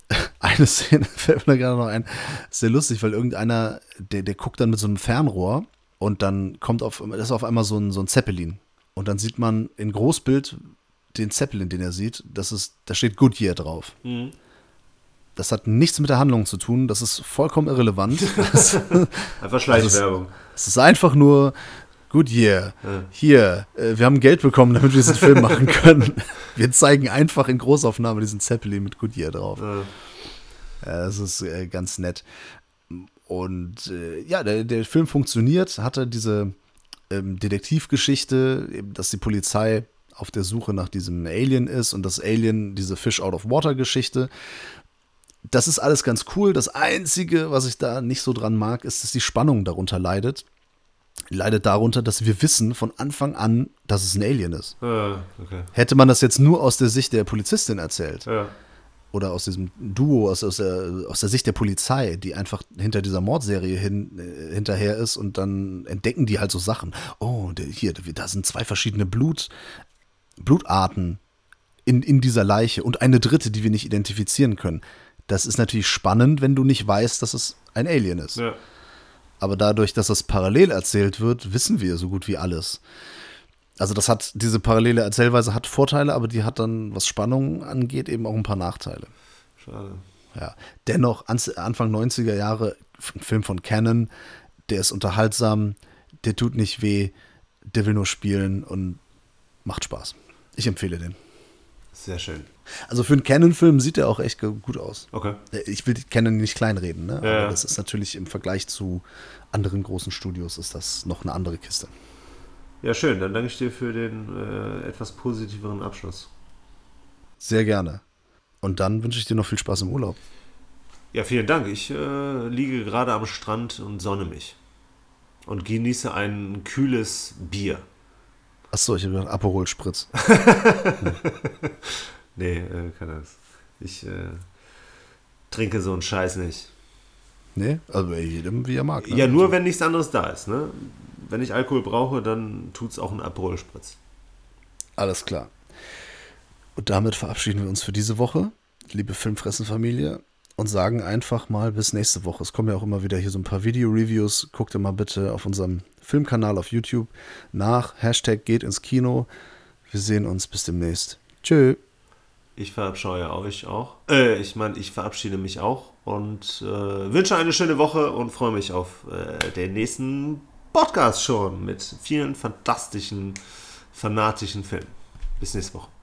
Eine Szene fällt mir gerade noch ein. Sehr lustig, weil irgendeiner, der, der guckt dann mit so einem Fernrohr und dann kommt auf, das ist auf einmal so ein, so ein Zeppelin. Und dann sieht man in Großbild den Zeppelin, den er sieht. Das ist, da steht Goodyear drauf. Das hat nichts mit der Handlung zu tun. Das ist vollkommen irrelevant. Einfach Schleichwerbung. es ist einfach nur Goodyear. Hier, äh, wir haben Geld bekommen, damit wir diesen Film machen können. Wir zeigen einfach in Großaufnahme diesen Zeppelin mit Goodyear drauf. Ja. Ja, das ist äh, ganz nett. Und äh, ja, der, der Film funktioniert, hatte diese ähm, Detektivgeschichte, dass die Polizei auf der Suche nach diesem Alien ist und das Alien diese Fish out of Water Geschichte. Das ist alles ganz cool. Das Einzige, was ich da nicht so dran mag, ist, dass die Spannung darunter leidet. Leidet darunter, dass wir wissen von Anfang an, dass es ein Alien ist. Ja, okay. Hätte man das jetzt nur aus der Sicht der Polizistin erzählt, Ja. oder aus diesem Duo, aus, aus, der, aus der Sicht der Polizei, die einfach hinter dieser Mordserie hin, äh, hinterher ist und dann entdecken die halt so Sachen. Oh, der, hier, da sind zwei verschiedene Blut, Blutarten in, in dieser Leiche und eine dritte, die wir nicht identifizieren können. Das ist natürlich spannend, wenn du nicht weißt, dass es ein Alien ist. Ja. Aber dadurch, dass das parallel erzählt wird, wissen wir so gut wie alles. Also das hat, diese parallele Erzählweise hat Vorteile, aber die hat dann, was Spannung angeht, eben auch ein paar Nachteile. Schade. Ja. Dennoch, Anfang 90er Jahre, ein Film von Canon, der ist unterhaltsam, der tut nicht weh, der will nur spielen und macht Spaß. Ich empfehle den. Sehr schön. Also für einen Canon-Film sieht er auch echt gut aus. Okay. Äh, Ich will Canon nicht kleinreden, ne? Ja. aber das ist natürlich im Vergleich zu anderen großen Studios ist das noch eine andere Kiste. Ja, schön. Dann danke ich dir für den äh, etwas positiveren Abschluss. Sehr gerne. Und dann wünsche ich dir noch viel Spaß im Urlaub. Ja, vielen Dank. Ich äh, liege gerade am Strand und sonne mich. Und genieße ein kühles Bier. Achso, ich habe gedacht, Aperol Spritz. Nee, äh, keine Angst. Ich äh, trinke so einen Scheiß nicht. Nee, also bei jedem, wie er mag. Ne? Ja, nur wenn nichts anderes da ist. Ne? Wenn ich Alkohol brauche, dann tut es auch ein Aperol Spritz. Alles klar. Und damit verabschieden wir uns für diese Woche, liebe Filmfressenfamilie, und sagen einfach mal bis nächste Woche. Es kommen ja auch immer wieder hier so ein paar Video-Reviews. Guckt ihr mal bitte auf unserem Filmkanal auf YouTube nach. Hashtag geht ins Kino. Wir sehen uns bis demnächst. Tschö. Ich verabscheue euch auch. Äh, ich meine, ich verabschiede mich auch und äh, wünsche eine schöne Woche und freue mich auf äh, den nächsten Podcast schon mit vielen fantastischen, fanatischen Filmen. Bis nächste Woche.